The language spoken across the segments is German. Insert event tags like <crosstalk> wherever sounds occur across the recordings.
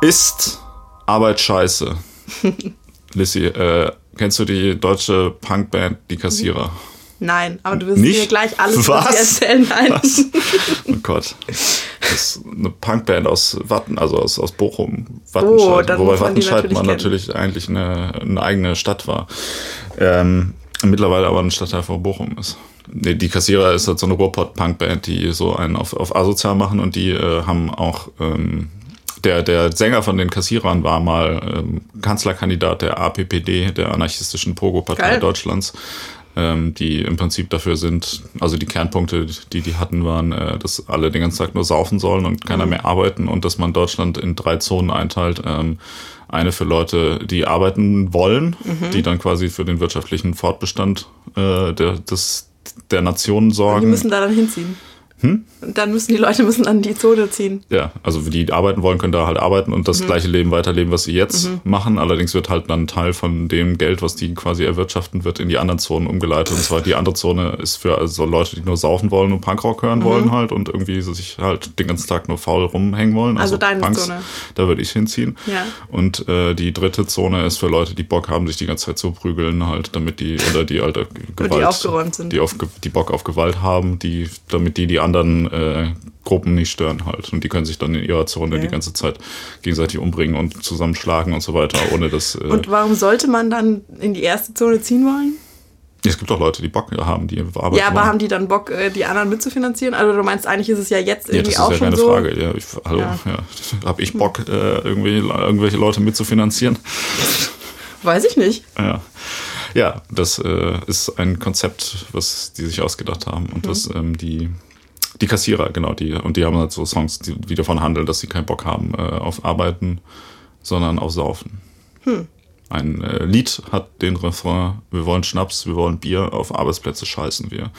Ist Arbeit scheiße? <laughs> Lissy, äh, kennst du die deutsche Punkband Die Kassierer? Nein, aber du wirst Nicht? mir gleich alles Was? erzählen. Nein. Was? <laughs> Oh Gott. Das ist eine Punkband aus Watten, also aus, aus Bochum, Wattenscheid. Oh, Wobei Wattenscheid natürlich mal kennen. natürlich eigentlich eine, eine eigene Stadt war. Ähm, mittlerweile aber ein Stadtteil von Bochum ist. Nee, die Kassierer ist halt so eine Ruhrpott-Punkband, die so einen auf, auf asozial machen und die äh, haben auch ähm, der, der Sänger von den Kassierern war mal ähm, Kanzlerkandidat der APPD, der anarchistischen Pogo-Partei. Deutschlands, ähm, die im Prinzip dafür sind, also die Kernpunkte, die die hatten, waren, äh, dass alle den ganzen Tag nur saufen sollen und keiner mehr arbeiten und dass man Deutschland in drei Zonen einteilt. Ähm, eine für Leute, die arbeiten wollen, die dann quasi für den wirtschaftlichen Fortbestand äh, der, des, der Nation sorgen. Die müssen da dann hinziehen. Und dann müssen die Leute müssen an die Zone ziehen. Ja, also die arbeiten wollen, können da halt arbeiten und das gleiche Leben weiterleben, was sie jetzt machen. Allerdings wird halt dann ein Teil von dem Geld, was die quasi erwirtschaften, wird in die anderen Zonen umgeleitet. Und zwar die andere Zone ist für also Leute, die nur saufen wollen und Punkrock hören wollen halt und irgendwie sich halt den ganzen Tag nur faul rumhängen wollen. Also deine Zone. Da würde ich hinziehen. Ja. Und äh, die dritte Zone ist für Leute, die Bock haben, sich die ganze Zeit zu prügeln halt, damit die oder die halt äh, Gewalt, aufgeräumt sind. die auf die Bock auf Gewalt haben, die damit die die anderen äh, Gruppen nicht stören halt und die können sich dann in ihrer Zone Okay. die ganze Zeit gegenseitig umbringen und zusammenschlagen und so weiter, ohne dass äh, Und warum sollte man dann in die erste Zone ziehen wollen? es gibt auch Leute, die Bock haben, die arbeiten Ja, aber wollen. haben die dann Bock, äh, die anderen mitzufinanzieren? Also du meinst, eigentlich ist es ja jetzt ja, irgendwie das ist auch ja schon keine so. Frage. Ja, ich, hallo, Ja. ja. <laughs> habe ich Bock, äh, irgendwie irgendwelche Leute mitzufinanzieren? <laughs> Weiß ich nicht. Ja, ja das äh, ist ein Konzept, was die sich ausgedacht haben. Und das, ähm, die, die Kassierer, genau, die, und die haben halt so Songs, die, die davon handeln, dass sie keinen Bock haben äh, auf Arbeiten, sondern auf Saufen. Ein äh, Lied hat den Refrain, wir wollen Schnaps, wir wollen Bier, auf Arbeitsplätze scheißen wir.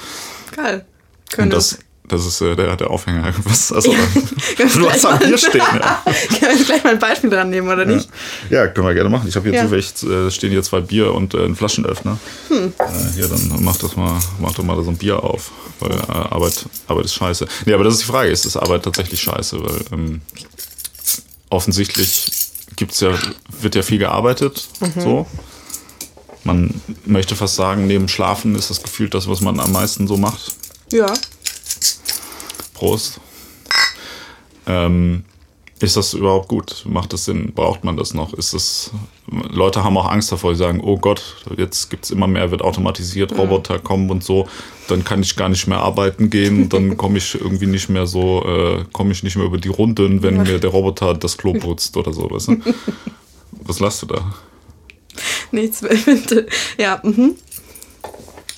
Geil. Können Und das, das ist äh, der, der Aufhänger. <laughs> Was, also, du <laughs> hast am Bier <laughs> stehen, ja. Können wir gleich mal ein Beispiel dran nehmen, oder nicht? Ja, können wir gerne machen. Ich habe hier Ja. zufällig, äh, stehen hier zwei Bier und äh, ein Flaschenöffner. Hm. Äh, hier, dann mach das mal, mach doch mal so ein Bier auf. Weil äh, Arbeit, Arbeit ist scheiße. Nee, aber das ist die Frage, ist das Arbeit tatsächlich scheiße? Weil ähm, offensichtlich gibt's ja, wird ja viel gearbeitet. Mhm. So. Man möchte fast sagen, neben Schlafen ist das gefühlt das, was man am meisten so macht. Ja. Prost. Ähm, ist das überhaupt gut? Macht das Sinn? Braucht man das noch? Ist das. Leute haben auch Angst davor, die sagen, oh Gott, jetzt gibt es immer mehr, wird automatisiert, Roboter kommen und so, dann kann ich gar nicht mehr arbeiten gehen, dann <laughs> komme ich irgendwie nicht mehr so, äh, komme ich nicht mehr über die Runden, wenn mir der Roboter das Klo putzt oder so, weißt du? <laughs> Was lasst du da? Nichts, <laughs> bitte. Ja, mhm.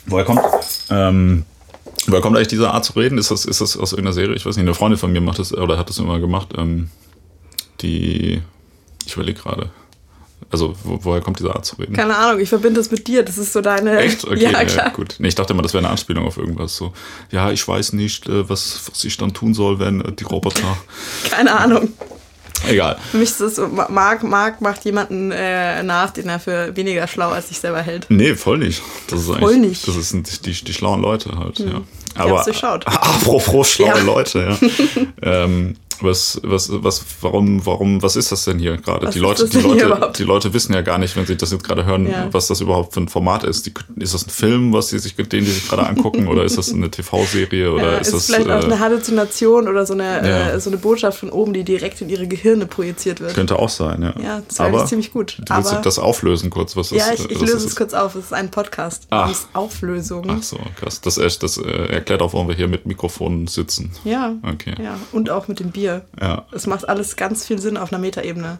Woher kommt, ähm, woher kommt eigentlich diese Art zu reden? Ist das, ist das aus irgendeiner Serie? Ich weiß nicht, eine Freundin von mir macht das oder hat das immer gemacht. Ähm, die, ich überlege gerade. Also, wo, woher kommt diese Art zu reden? keine Ahnung, ich verbinde das mit dir. Das ist so deine. Echt? <laughs> Okay, ja, ja, gut. Nee, ich dachte immer, das wäre eine Anspielung auf irgendwas. So, ja, ich weiß nicht, äh, was, was ich dann tun soll, wenn äh, die Roboter. Keine Ahnung. Egal. Für mich ist das so, Marc, Marc macht jemanden äh, nach, den er für weniger schlau als sich selber hält. Nee, voll nicht. Das ist Voll nicht. Das sind die, die schlauen Leute halt, ja. Durchschaut. <laughs> Apropos schlaue Ja. Leute, ja. <laughs> ähm, was, was, was, warum, warum, was ist das denn hier gerade? Die ist Leute, das die Leute, die Leute wissen ja gar nicht, wenn sie das jetzt gerade hören, Ja. was das überhaupt für ein Format ist. Die, ist das ein Film, was die sich, den die sich gerade angucken, oder ist das eine TV-Serie oder Ja, ist ist das? vielleicht auch äh, eine Halluzination oder so eine, Ja. äh, so eine Botschaft von oben, die direkt in ihre Gehirne projiziert wird. könnte auch sein, ja. Ja, das wäre Aber ziemlich gut. Du willst Aber- das auflösen kurz, was das ja, ich, ich löse das es ist? kurz auf. Es ist ein Podcast. Ah. namens Auflösung. Ach so, krass. Das, echt- das äh, erklärt auch, warum wir hier mit Mikrofonen sitzen. Ja. Okay. Ja, und auch mit dem Bier. Ja. Es macht alles ganz viel Sinn auf einer Metaebene.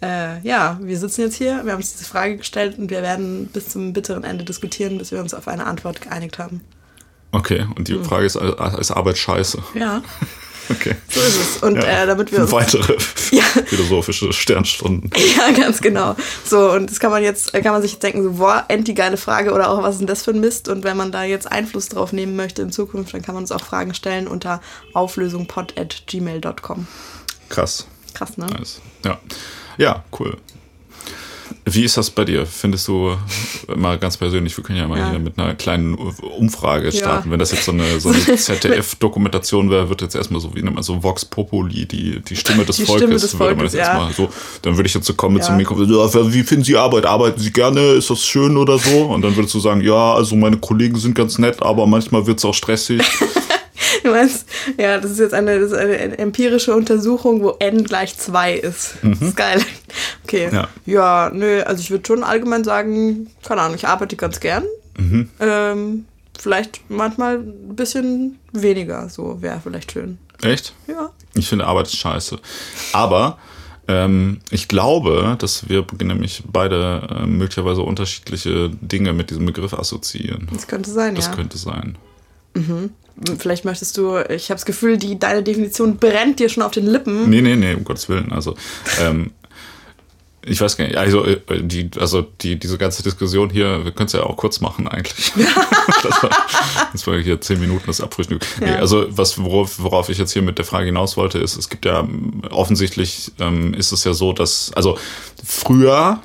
Äh, ja, wir sitzen jetzt hier, wir haben uns diese Frage gestellt und wir werden bis zum bitteren Ende diskutieren, bis wir uns auf eine Antwort geeinigt haben. Okay, und Hm. die Frage ist, äh, ist Arbeit scheiße? Ja, <laughs> Okay. so ist es. Und Ja. äh, damit wir uns Weitere Ja. philosophische Sternstunden. <laughs> Ja, ganz genau. So, und das kann man jetzt, kann man sich jetzt denken, so, boah, endlich geile Frage oder auch, was ist denn das für ein Mist? Und wenn man da jetzt Einfluss drauf nehmen möchte in Zukunft, dann kann man uns auch Fragen stellen unter auflösungpod.gmail.com. Krass. Krass, ne? Nice. Ja. Ja, cool. Wie ist das bei dir? Findest du mal ganz persönlich, wir können ja mal Ja. hier mit einer kleinen Umfrage Ja. starten. Wenn das jetzt so eine, so eine <laughs> ZDF-Dokumentation wäre, wird jetzt erstmal so, wie nennt man so Vox Populi, die, die Stimme des Die Volkes, Stimme des würde man das Volkes, ja. erstmal so, dann würde ich jetzt so kommen mit Ja. zum Mikro, so, wie finden Sie Arbeit? Arbeiten Sie gerne? Ist das schön oder so? Und dann würdest du sagen, ja, also meine Kollegen sind ganz nett, aber manchmal wird es auch stressig. <laughs> Du meinst, ja, das ist jetzt eine, das ist eine empirische Untersuchung, wo n gleich 2 ist. Das ist geil. Okay. Ja. Ja, nö, also ich würde schon allgemein sagen, keine Ahnung, ich arbeite ganz gern. Ähm, vielleicht manchmal ein bisschen weniger, so wäre vielleicht schön. Echt? Ja. Ich finde Arbeit ist scheiße. Aber ähm, ich glaube, dass wir nämlich beide äh, möglicherweise unterschiedliche Dinge mit diesem Begriff assoziieren. Das könnte sein, Das ja. könnte sein. Vielleicht möchtest du, ich habe das Gefühl, die, deine Definition brennt dir schon auf den Lippen. Nee, nee, nee, um Gottes Willen. Also, ähm, ich weiß gar nicht, also, äh, die, also die, diese ganze Diskussion hier, wir können es ja auch kurz machen eigentlich. <laughs> das, war, das war hier zehn Minuten das Abfrühstück. Nee, Ja. also was, worauf, worauf ich jetzt hier mit der Frage hinaus wollte, ist, es gibt ja ähm, offensichtlich ähm, ist es ja so, dass, also früher,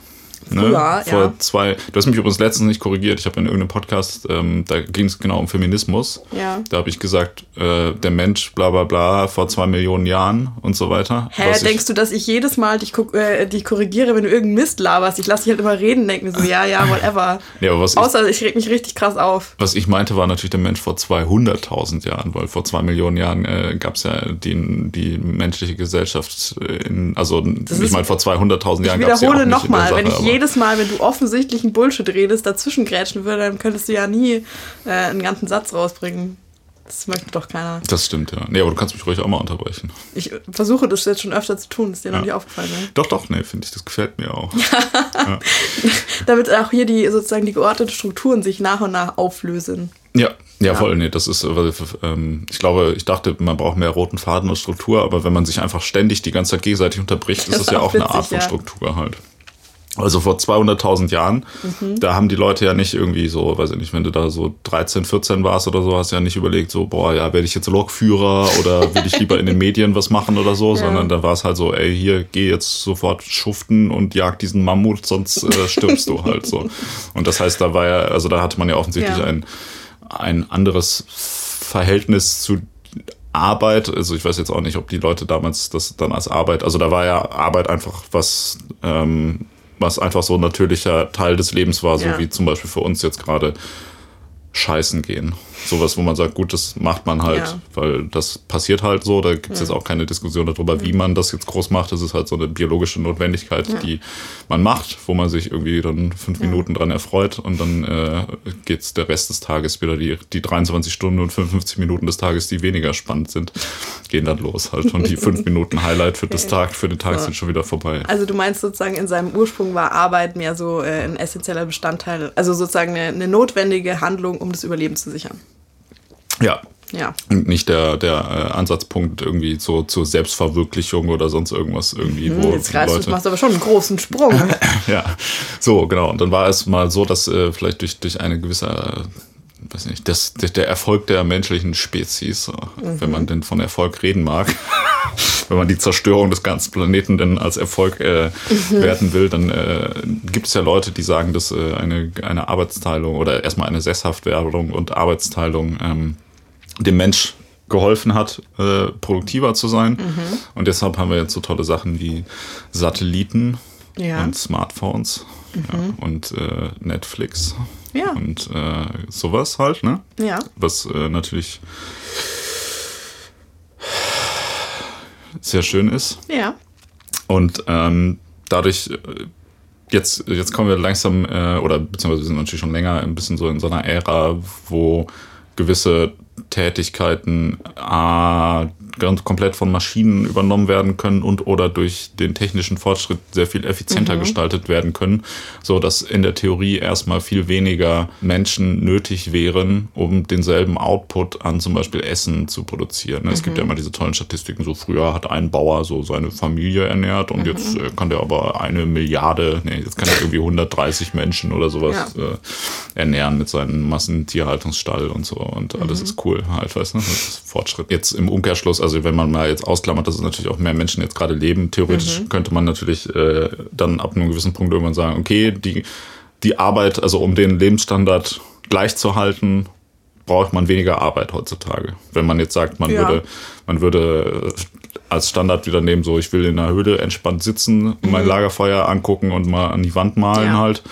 ne, Früher, vor ja. zwei, du hast mich übrigens letztens nicht korrigiert, ich habe in irgendeinem Podcast, ähm, da ging es genau um Feminismus. Ja. Da habe ich gesagt, äh, der Mensch, bla bla bla, vor zwei Millionen Jahren und so weiter. Hä, Was ich- denkst du, dass ich jedes Mal dich, äh, dich korrigiere, wenn du irgendeinen Mist laberst? Ich lasse dich halt immer reden, denke mir so, ja, ja, whatever. <laughs> Ja, aber was ich, Außer ich reg mich richtig krass auf. was ich meinte, war natürlich der Mensch vor 200.000 Jahren, weil vor zwei Millionen Jahren äh, gab es ja die, die menschliche Gesellschaft in, also ich ist- meine, vor 200.000 Ich Jahren gab es ja auch wiederhole nicht nochmal, wenn ich jedes Mal, wenn du offensichtlichen Bullshit redest, dazwischen grätschen würde, dann könntest du ja nie äh, einen ganzen Satz rausbringen. Das möchte doch keiner. Das stimmt, ja. Nee, aber du kannst mich ruhig auch mal unterbrechen. Ich versuche das jetzt schon öfter zu tun, ist dir noch Ja. nicht aufgefallen, ne? Doch, doch, nee, finde ich, das gefällt mir auch. <laughs> Damit auch hier die sozusagen die geordneten Strukturen sich nach und nach auflösen. Ja, ja, voll, nee, das ist, äh, ähm, ich glaube, ich dachte, man braucht mehr roten Faden und Struktur, aber wenn man sich einfach ständig die ganze Zeit gegenseitig unterbricht, ist Das das, ist ja auch auch eine witzig, Art von ja. Struktur halt. Also vor 200.000 Jahren, Mhm. da haben die Leute ja nicht irgendwie so, weiß ich nicht, wenn du da so 13, 14 warst oder so, hast du ja nicht überlegt, so, boah, ja, werde ich jetzt Lokführer oder will ich lieber in den Medien was machen oder so, <laughs> sondern da war es halt so, ey, hier, geh jetzt sofort schuften und jag diesen Mammut, sonst äh, stirbst du halt so. Und das heißt, da war ja, also da hatte man ja offensichtlich Ja. ein, ein anderes Verhältnis zu Arbeit, also ich weiß jetzt auch nicht, ob die Leute damals das dann als Arbeit, also da war ja Arbeit einfach was, ähm, was einfach so ein natürlicher Teil des Lebens war, so Ja. wie zum Beispiel für uns jetzt gerade scheißen gehen. Sowas, wo man sagt, gut, das macht man halt, Ja. weil das passiert halt so. Da gibt es jetzt auch keine Diskussion darüber, wie man das jetzt groß macht. Das ist halt so eine biologische Notwendigkeit, die man macht, wo man sich irgendwie dann fünf Minuten dran erfreut und dann äh, geht's der Rest des Tages wieder die, die 23 Stunden und 55 Minuten des Tages, die weniger spannend sind, gehen dann los halt. Und die fünf Minuten Highlight für das <laughs> Tag, für den Tag sind schon wieder vorbei. Also du meinst sozusagen, in seinem Ursprung war Arbeit mehr so äh, ein essentieller Bestandteil, also sozusagen eine, eine notwendige Handlung, um das Überleben zu sichern. Ja, Ja. Und nicht der, der äh, Ansatzpunkt irgendwie so zur Selbstverwirklichung oder sonst irgendwas irgendwie, wo Hm, Jetzt greifst du, Leute. machst aber schon einen großen Sprung. <laughs> Ja, so, genau. Und dann war es mal so, dass äh, vielleicht durch, durch eine gewisse, äh, weiß nicht, das, der, Erfolg der menschlichen Spezies, äh, wenn man denn von Erfolg reden mag, <laughs> wenn man die Zerstörung des ganzen Planeten denn als Erfolg äh, werten will, dann äh, gibt es ja Leute, die sagen, dass äh, eine, eine Arbeitsteilung oder erstmal eine Sesshaftwerdung und Arbeitsteilung ähm, dem Mensch geholfen hat, äh, produktiver zu sein. Und deshalb haben wir jetzt so tolle Sachen wie Satelliten Ja. und Smartphones ja, und äh, Netflix Ja. und äh, sowas halt, ne? ja. Was äh, natürlich sehr schön ist. Ja. Und ähm, dadurch, äh, jetzt, jetzt kommen wir langsam, äh, oder beziehungsweise wir sind natürlich schon länger ein bisschen so in so einer Ära, wo gewisse Tätigkeiten äh, ganz komplett von Maschinen übernommen werden können und oder durch den technischen Fortschritt sehr viel effizienter gestaltet werden können, so dass in der Theorie erstmal viel weniger Menschen nötig wären, um denselben Output an zum Beispiel Essen zu produzieren. Es gibt ja immer diese tollen Statistiken, so früher hat ein Bauer so seine Familie ernährt und jetzt äh, kann der aber eine Milliarde, nee, jetzt kann er irgendwie 130 Menschen oder sowas Ja. äh, ernähren mit seinem Massentierhaltungsstall und so und alles ist cool halt, weißt du, das ist Fortschritt. Jetzt im Umkehrschluss Sexismus. Also wenn man mal jetzt ausklammert, dass es natürlich auch mehr Menschen jetzt gerade leben, theoretisch Mhm. könnte man natürlich äh, dann ab einem gewissen Punkt irgendwann sagen, okay, die, die Arbeit, also um den Lebensstandard gleich zu halten, braucht man weniger Arbeit heutzutage. Wenn man jetzt sagt, man Ja. würde, man würde als Standard wieder nehmen, so ich will in der Höhle entspannt sitzen, mein Lagerfeuer angucken und mal an die Wand malen Mhm. Ja. halt,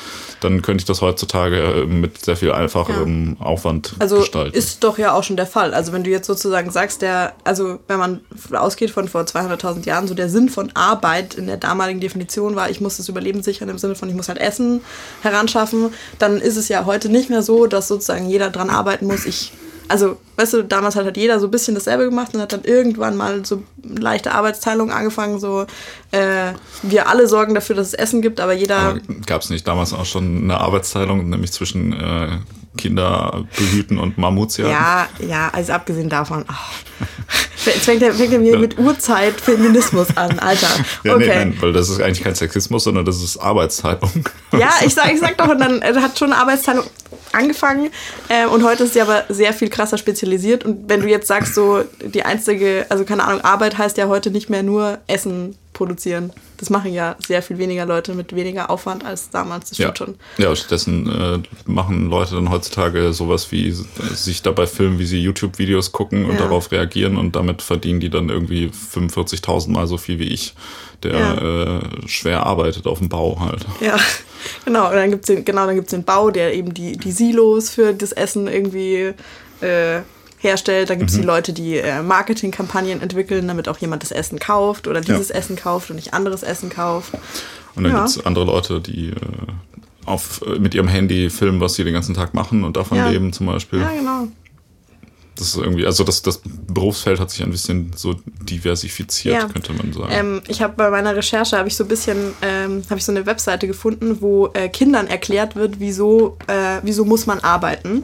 dann könnte ich das heutzutage äh, mit sehr viel einfacherem Aufwand Also gestalten. ist doch ja auch schon der Fall. Also wenn du jetzt sozusagen sagst, der, also wenn man ausgeht von vor 200.000 Jahren, so der Sinn von Arbeit in der damaligen Definition war, ich muss das Überleben sichern im Sinne von, ich muss halt Essen heranschaffen, dann ist es ja heute nicht mehr so, dass sozusagen jeder dran arbeiten muss. Ich, also weißt du, damals hat halt jeder so ein bisschen dasselbe gemacht und hat dann irgendwann mal so leichte Arbeitsteilung angefangen, so äh, wir alle sorgen dafür, dass es Essen gibt, aber jeder... Gab es nicht damals auch schon eine Arbeitsteilung, nämlich zwischen äh, Kinder behüten und Mammuts? Ja, ja, also abgesehen davon. ach. Jetzt fängt er, fängt er mir mit Uhrzeit-Feminismus an, Alter. Ja, nee, nein, weil das ist eigentlich kein Sexismus, sondern das ist Arbeitsteilung. Ja, ich sag, ich sag doch, und dann hat schon eine Arbeitsteilung angefangen äh, und heute ist sie aber sehr viel krasser spezialisiert. Und wenn du jetzt sagst, so die einzige, also keine Ahnung, Arbeit heißt ja heute nicht mehr nur Essen produzieren. Das machen ja sehr viel weniger Leute mit weniger Aufwand als damals. Das Ja, schon. ja stattdessen äh, machen Leute dann heutzutage sowas wie äh, sich dabei filmen, wie sie YouTube-Videos gucken und Ja. darauf reagieren und damit verdienen die dann irgendwie 45.000 Mal so viel wie ich, der Ja. äh, schwer arbeitet auf dem Bau halt. Ja, genau. Und dann gibt's den, genau, dann gibt's den Bau, der eben die, die Silos für das Essen irgendwie äh, herstellt. Dann gibt's Mhm. die Leute, die äh, Marketingkampagnen entwickeln, damit auch jemand das Essen kauft oder dieses Essen kauft und nicht anderes Essen kauft. Und dann Ja. gibt's andere Leute, die äh, auf, äh, mit ihrem Handy filmen, was sie den ganzen Tag machen und davon Ja. leben zum Beispiel. Ja, genau. Das ist irgendwie, also das, das Berufsfeld hat sich ein bisschen so diversifiziert, Ja. könnte man sagen. Ähm, ich habe bei meiner Recherche habe ich so ein bisschen ähm, habe ich so eine Webseite gefunden, wo äh, Kindern erklärt wird, wieso äh, wieso muss man arbeiten.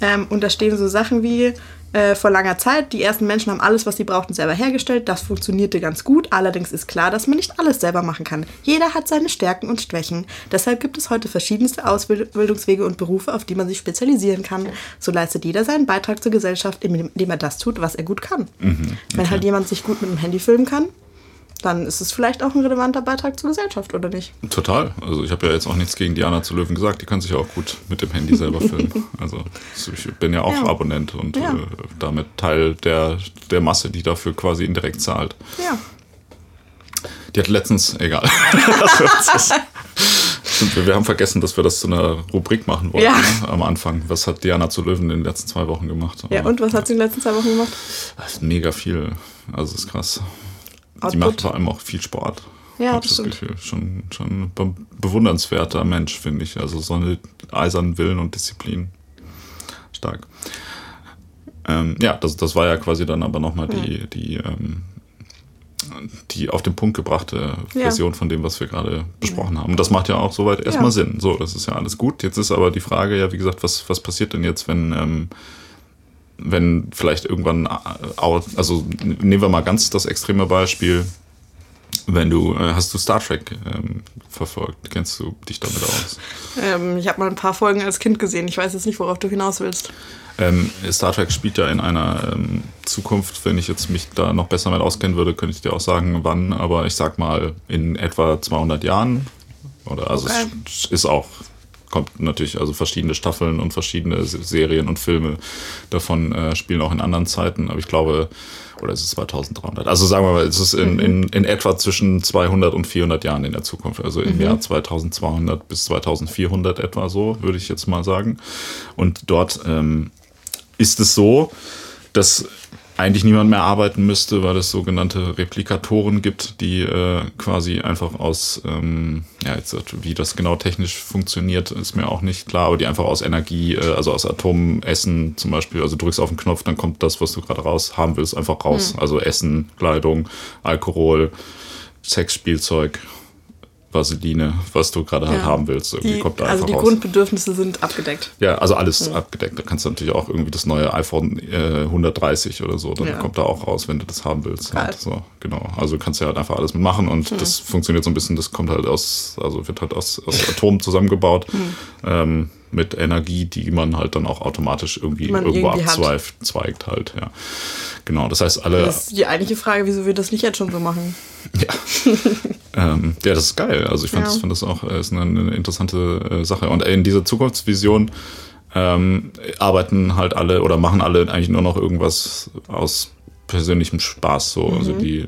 Ähm, und da stehen so Sachen wie äh, vor langer Zeit, die ersten Menschen haben alles, was sie brauchten, selber hergestellt. Das funktionierte ganz gut. Allerdings ist klar, dass man nicht alles selber machen kann. Jeder hat seine Stärken und Schwächen. Deshalb gibt es heute verschiedenste Ausbildungswege und Berufe, auf die man sich spezialisieren kann. So leistet jeder seinen Beitrag zur Gesellschaft, indem indem er das tut, was er gut kann. Wenn halt jemand sich gut mit dem Handy filmen kann, dann ist es vielleicht auch ein relevanter Beitrag zur Gesellschaft, oder nicht? Total. Also ich habe ja jetzt auch nichts gegen Diana zu Löwen gesagt. Die kann sich ja auch gut mit dem Handy selber filmen. <laughs> Also ich bin ja auch Ja. Abonnent und Ja. äh, damit Teil der, der Masse, die dafür quasi indirekt zahlt. Ja. Die hat letztens, egal. <laughs> Wir, wir haben vergessen, dass wir das zu einer Rubrik machen wollten Ja. ne, am Anfang. Was hat Diana zu Löwen in den letzten zwei Wochen gemacht? Ja, und was hat sie in den letzten zwei Wochen gemacht? das ist mega viel. Also ist krass. Die Output. macht vor allem auch viel Sport. Ja, Hab das das. Gefühl. Schon, schon ein be bewundernswerter Mensch, finde ich. Also so eine eisernen Willen und Disziplin. Stark. Ähm, ja, das, das war ja quasi dann aber nochmal die, die, ähm, die auf den Punkt gebrachte Ja. Version von dem, was wir gerade besprochen haben. Und das macht ja auch soweit erstmal Ja. Sinn. So, das ist ja alles gut. Jetzt ist aber die Frage ja, wie gesagt, was, was passiert denn jetzt, wenn, ähm, wenn vielleicht irgendwann, äh, also nehmen wir mal ganz das extreme Beispiel, wenn du, äh, hast du Star Trek ähm, verfolgt? Kennst du dich damit aus? Ähm, ich habe mal ein paar Folgen als Kind gesehen. Ich weiß jetzt nicht, worauf du hinaus willst. Ähm, Star Trek spielt ja in einer ähm, Zukunft, wenn ich jetzt mich da noch besser mit auskennen würde, könnte ich dir auch sagen, wann, aber ich sag mal in etwa 200 Jahren. Oder also Okay. es ist auch, kommt natürlich, also verschiedene Staffeln und verschiedene Se- Serien und Filme davon äh, spielen auch in anderen Zeiten, aber ich glaube, oder ist es 2300? Also sagen wir mal, es ist in, in, in etwa zwischen 200 und 400 Jahren in der Zukunft, also im Jahr 2200 bis 2400 etwa so, würde ich jetzt mal sagen. Und dort ähm, ist es so, dass eigentlich niemand mehr arbeiten müsste, weil es sogenannte Replikatoren gibt, die äh, quasi einfach aus, ähm, ja, jetzt, wie das genau technisch funktioniert, ist mir auch nicht klar, aber die einfach aus Energie, äh, also aus Atom Essen zum Beispiel, also drückst auf den Knopf, dann kommt das, was du gerade raus haben willst, einfach raus. Also Essen, Kleidung, Alkohol, Sexspielzeug, Vaseline, was du gerade halt Ja. haben willst, irgendwie Die, kommt da also die raus. Grundbedürfnisse sind abgedeckt. Ja, also alles abgedeckt. Da kannst du natürlich auch irgendwie das neue iPhone äh, 130 oder so, dann Ja. kommt da auch raus, wenn du das haben willst. Halt. So, genau. Also du kannst ja halt einfach alles mitmachen und das funktioniert so ein bisschen, das kommt halt aus, also wird halt aus, aus Atomen zusammengebaut. Ähm, mit Energie, die man halt dann auch automatisch irgendwie irgendwo irgendwie abzweigt, zweigt halt, ja. Genau, das heißt, alle. Das ist die eigentliche Frage, wieso wir das nicht jetzt schon so machen. Ja. <laughs> ähm, ja, das ist geil. Also ich finde Ja. das, find das auch äh, ist eine, eine interessante äh, Sache. Und in dieser Zukunftsvision ähm, arbeiten halt alle oder machen alle eigentlich nur noch irgendwas aus persönlichem Spaß. So. Also die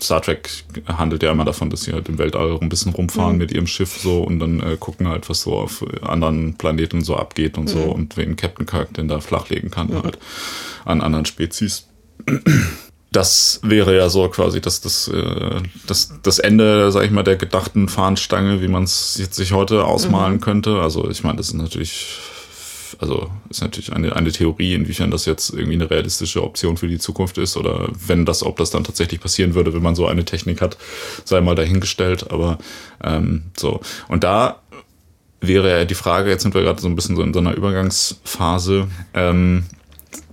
Star Trek handelt ja immer davon, dass sie halt im Weltall ein bisschen rumfahren mit ihrem Schiff so und dann äh, gucken halt, was so auf anderen Planeten so abgeht und so und wen Captain Kirk denn da flachlegen kann halt an anderen Spezies das wäre ja so quasi das, das, äh, das, das Ende, sag ich mal, der gedachten Fahnenstange, wie man es jetzt sich heute ausmalen könnte. Also ich meine, das ist natürlich, also ist natürlich eine, eine Theorie, inwiefern das jetzt irgendwie eine realistische Option für die Zukunft ist oder wenn das, ob das dann tatsächlich passieren würde, wenn man so eine Technik hat, sei mal dahingestellt. Aber ähm, so. Und da wäre ja die Frage, jetzt sind wir gerade so ein bisschen so in so einer Übergangsphase. Ähm,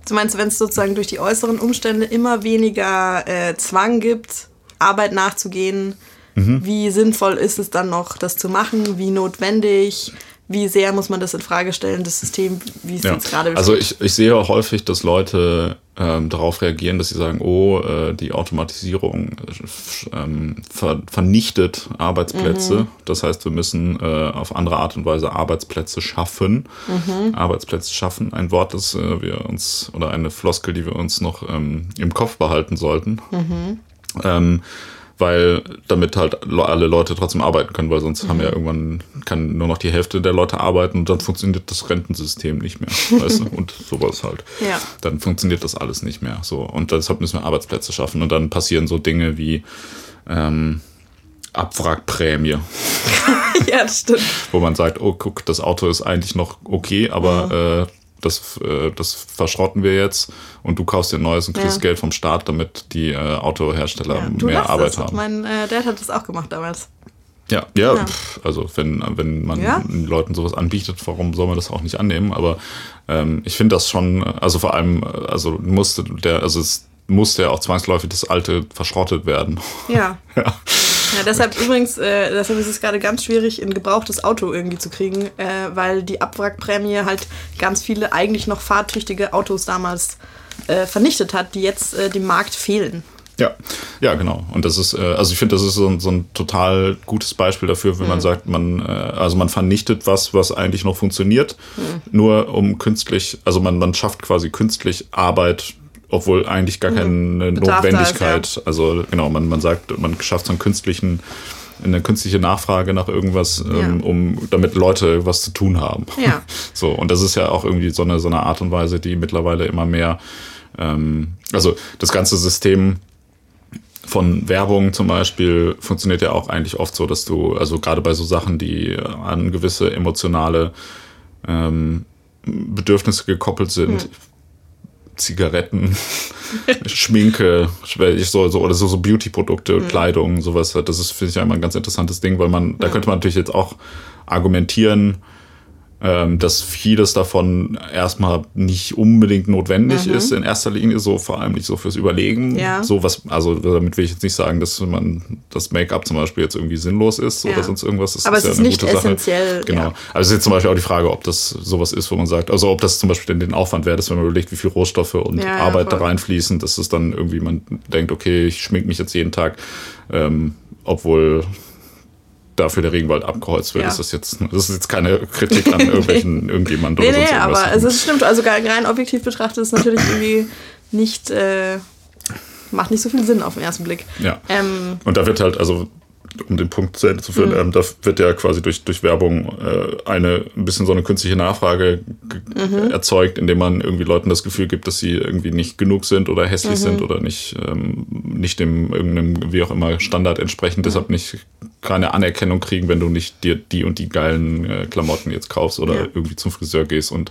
Du meinst, wenn es sozusagen durch die äußeren Umstände immer weniger äh, Zwang gibt, Arbeit nachzugehen, Mhm. wie sinnvoll ist es dann noch, das zu machen? Wie notwendig? Wie sehr muss man das in Frage stellen, das System, wie es Ja. jetzt gerade Also ich, ich sehe auch häufig, dass Leute ähm, darauf reagieren, dass sie sagen, oh, äh, die Automatisierung äh, ähm, ver vernichtet Arbeitsplätze. Das heißt, wir müssen äh, auf andere Art und Weise Arbeitsplätze schaffen. Arbeitsplätze schaffen, ein Wort, das äh, wir uns, oder eine Floskel, die wir uns noch ähm, im Kopf behalten sollten. Ähm, weil damit halt le- alle Leute trotzdem arbeiten können, weil sonst haben ja irgendwann kann nur noch die Hälfte der Leute arbeiten und dann funktioniert das Rentensystem nicht mehr, weißt du? <laughs> Und sowas halt. Ja. Dann funktioniert das alles nicht mehr. So und deshalb müssen wir Arbeitsplätze schaffen und dann passieren so Dinge wie ähm, Abwrackprämie, <laughs> ja, das stimmt. wo man sagt, oh guck, das Auto ist eigentlich noch okay, aber äh, das, äh, das verschrotten wir jetzt und du kaufst dir ein neues und kriegst Ja. Geld vom Staat, damit die äh, Autohersteller Ja, mehr Arbeit das. haben. Mein äh, Dad hat das auch gemacht damals. Ja, ja, Ja. pf, also wenn, wenn man Ja? Leuten sowas anbietet, warum soll man das auch nicht annehmen? Aber ähm, ich finde das schon, also vor allem, also musste der, also es musste ja auch zwangsläufig das Alte verschrottet werden. Ja. <laughs> ja. Ja, deshalb übrigens, äh, deshalb ist es gerade ganz schwierig, ein gebrauchtes Auto irgendwie zu kriegen, äh, weil die Abwrackprämie halt ganz viele eigentlich noch fahrtüchtige Autos damals äh, vernichtet hat, die jetzt äh, dem Markt fehlen. Ja, ja, genau. Und das ist, äh, also ich finde, das ist so ein, so ein total gutes Beispiel dafür, wenn man sagt, man, äh, also man vernichtet was, was eigentlich noch funktioniert, nur um künstlich, also man, man schafft quasi künstlich Arbeit, obwohl eigentlich gar keine Bedarf da ist, Notwendigkeit, also genau, man, man sagt, man schafft so einen künstlichen, eine künstliche Nachfrage nach irgendwas, ähm, Ja. um, damit Leute was zu tun haben. Ja. <laughs> So, und das ist ja auch irgendwie so eine, so eine Art und Weise, die mittlerweile immer mehr, ähm, also das ganze System von Werbung zum Beispiel funktioniert ja auch eigentlich oft so, dass du, also gerade bei so Sachen, die an gewisse emotionale ähm, Bedürfnisse gekoppelt sind, Zigaretten, <laughs> Schminke, so, so, oder so, so Beauty-Produkte, Kleidung, sowas, das ist, finde ich, einmal ein ganz interessantes Ding, weil man, da könnte man natürlich jetzt auch argumentieren, ähm, dass vieles davon erstmal nicht unbedingt notwendig ist in erster Linie, so vor allem nicht so fürs Überlegen. Ja. So was, also damit will ich jetzt nicht sagen, dass man das Make-up zum Beispiel jetzt irgendwie sinnlos ist Ja. oder sonst irgendwas. Das Aber es ist eine nicht gute Sache. essentiell, Genau. ja. Aber es ist jetzt zum Beispiel auch die Frage, ob das sowas ist, wo man sagt, also ob das zum Beispiel den Aufwand wert ist, wenn man überlegt, wie viel Rohstoffe und Ja, ja, Arbeit da reinfließen, dass es dann irgendwie man denkt, okay, ich schmink mich jetzt jeden Tag, ähm, obwohl dafür der Regenwald abgeholzt wird. Ja. Ist das jetzt, das ist jetzt keine Kritik an irgendwelchen <laughs> irgendjemand Nee, oder nee, aber es ist stimmt. Also rein objektiv betrachtet ist es natürlich irgendwie nicht, äh, macht nicht so viel Sinn auf den ersten Blick. ja. Ähm, Und da wird halt, also um den Punkt zu Ende zu führen, ähm, da wird ja quasi durch, durch Werbung äh, eine ein bisschen so eine künstliche Nachfrage g- erzeugt, indem man irgendwie Leuten das Gefühl gibt, dass sie irgendwie nicht genug sind oder hässlich sind oder nicht, ähm, nicht dem irgendeinem, wie auch immer, Standard entsprechend, deshalb nicht keine Anerkennung kriegen, wenn du nicht dir die und die geilen äh, Klamotten jetzt kaufst oder Ja. irgendwie zum Friseur gehst und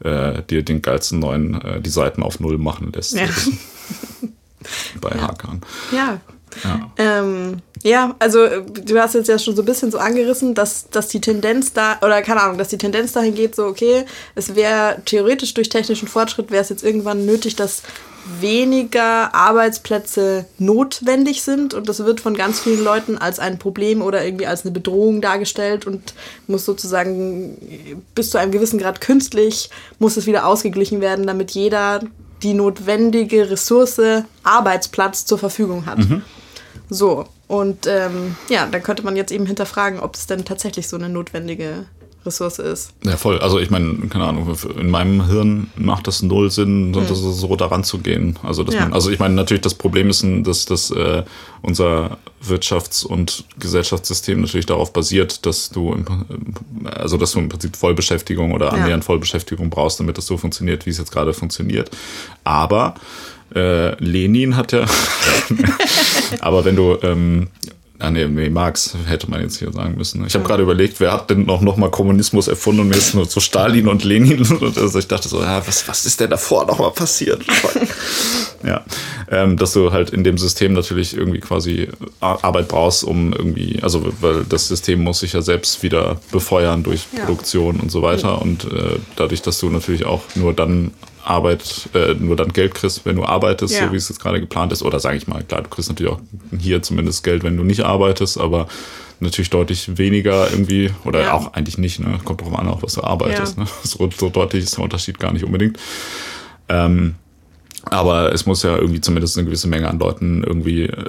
äh, dir den geilsten neuen, äh, die Seiten auf Null machen lässt. Ja. <laughs> Bei Hakan. ja. Ja. Ähm, ja, also äh, du hast jetzt ja schon so ein bisschen so angerissen, dass, dass die Tendenz da, oder keine Ahnung, dass die Tendenz dahin geht, so okay, es wäre theoretisch durch technischen Fortschritt, wäre es jetzt irgendwann nötig, dass weniger Arbeitsplätze notwendig sind und das wird von ganz vielen Leuten als ein Problem oder irgendwie als eine Bedrohung dargestellt und muss sozusagen bis zu einem gewissen Grad künstlich, muss es wieder ausgeglichen werden, damit jeder die notwendige Ressource Arbeitsplatz zur Verfügung hat. Mhm. So, und ähm, ja, dann könnte man jetzt eben hinterfragen, ob es denn tatsächlich so eine notwendige Ressource ist. Ja, voll. Also ich meine, keine Ahnung, in meinem Hirn macht das null Sinn, so, mhm. so daran zu gehen. Also, dass ja. man, also ich meine, natürlich das Problem ist, dass, dass äh, unser Wirtschafts- und Gesellschaftssystem natürlich darauf basiert, dass du im, also dass du im Prinzip Vollbeschäftigung oder annähernd ja. Vollbeschäftigung brauchst, damit das so funktioniert, wie es jetzt gerade funktioniert. Aber äh, Lenin hat ja, <laughs> aber wenn du ähm, Ah nee, nee, Marx hätte man jetzt hier sagen müssen. Ich habe gerade überlegt, wer hat denn noch, noch mal Kommunismus erfunden und mir ist nur so Stalin und Lenin. <laughs> Und also ich dachte so, ja, was, was ist denn davor noch mal passiert? <laughs> ja, ähm, dass du halt in dem System natürlich irgendwie quasi Arbeit brauchst, um irgendwie, also weil das System muss sich ja selbst wieder befeuern durch ja. Produktion und so weiter. Und äh, dadurch, dass du natürlich auch nur dann Arbeit, äh, nur dann Geld kriegst, wenn du arbeitest, ja. so wie es jetzt gerade geplant ist. Oder sage ich mal, klar, du kriegst natürlich auch hier zumindest Geld, wenn du nicht arbeitest, aber natürlich deutlich weniger irgendwie, oder ja. auch eigentlich nicht, ne? Kommt drauf an, auch was du arbeitest. Ja. Ne? <laughs> So, so deutlich ist der Unterschied gar nicht unbedingt. Ähm, aber es muss ja irgendwie zumindest eine gewisse Menge an Leuten irgendwie, äh,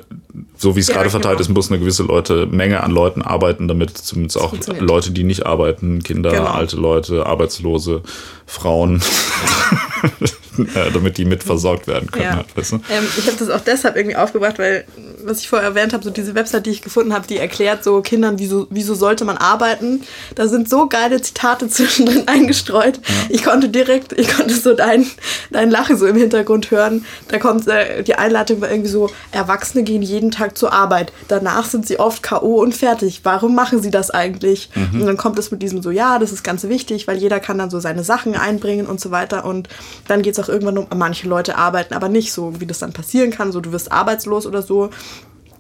so wie es ja, gerade verteilt genau. ist, muss eine gewisse Leute, Menge an Leuten arbeiten, damit zumindest auch Leute, die nicht arbeiten, Kinder, genau. alte Leute, Arbeitslose, Frauen, <laughs> <laughs> damit die mitversorgt werden können. Ja. Halt, weißt du? ähm, ich habe das auch deshalb irgendwie aufgebracht, weil, was ich vorher erwähnt habe, so diese Website, die ich gefunden habe, die erklärt so Kindern, wieso, wieso sollte man arbeiten. Da sind so geile Zitate <laughs> zwischendrin eingestreut. Ja. Ich konnte direkt, ich konnte so dein, dein Lachen so im Hintergrund hören. Da kommt äh, die Einleitung war irgendwie so, Erwachsene gehen jeden Tag zur Arbeit. Danach sind sie oft K.O. und fertig. Warum machen sie das eigentlich? Mhm. Und dann kommt es mit diesem so, ja, das ist ganz wichtig, weil jeder kann dann so seine Sachen einbringen und so weiter. Und dann geht es auch irgendwann um, manche Leute arbeiten aber nicht so, wie das dann passieren kann. So, du wirst arbeitslos oder so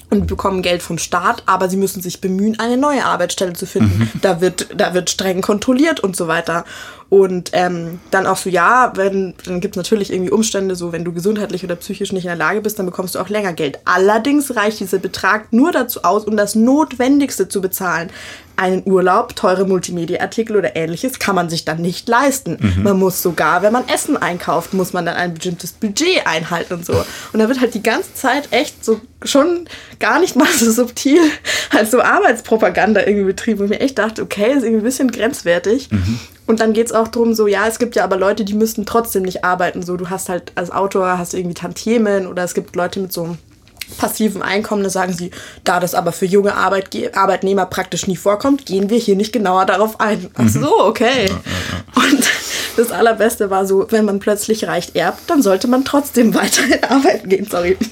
und bekommen Geld vom Staat, aber sie müssen sich bemühen, eine neue Arbeitsstelle zu finden. Mhm. Da, wird, da wird streng kontrolliert und so weiter. Und ähm, dann auch so, ja, wenn, dann gibt es natürlich irgendwie Umstände, so wenn du gesundheitlich oder psychisch nicht in der Lage bist, dann bekommst du auch länger Geld. Allerdings reicht dieser Betrag nur dazu aus, um das Notwendigste zu bezahlen. Einen Urlaub, teure Multimedia-Artikel oder ähnliches kann man sich dann nicht leisten. Mhm. Man muss sogar, wenn man Essen einkauft, muss man dann ein bestimmtes Budget einhalten und so. Und da wird halt die ganze Zeit echt so schon gar nicht mal <laughs> so subtil als so Arbeitspropaganda irgendwie betrieben. Und ich mir echt dachte, okay, ist irgendwie ein bisschen grenzwertig. Mhm. Und dann geht es auch darum, so, ja, es gibt ja aber Leute, die müssten trotzdem nicht arbeiten. So, du hast halt als Autor hast irgendwie Tantiemen oder es gibt Leute mit so einem passiven Einkommen, da sagen sie, da das aber für junge Arbeitge Arbeitnehmer praktisch nie vorkommt, gehen wir hier nicht genauer darauf ein. Ach mhm. so, okay. Und das Allerbeste war so, wenn man plötzlich reich erbt, dann sollte man trotzdem <laughs> weiterhin arbeiten gehen, sorry. <laughs>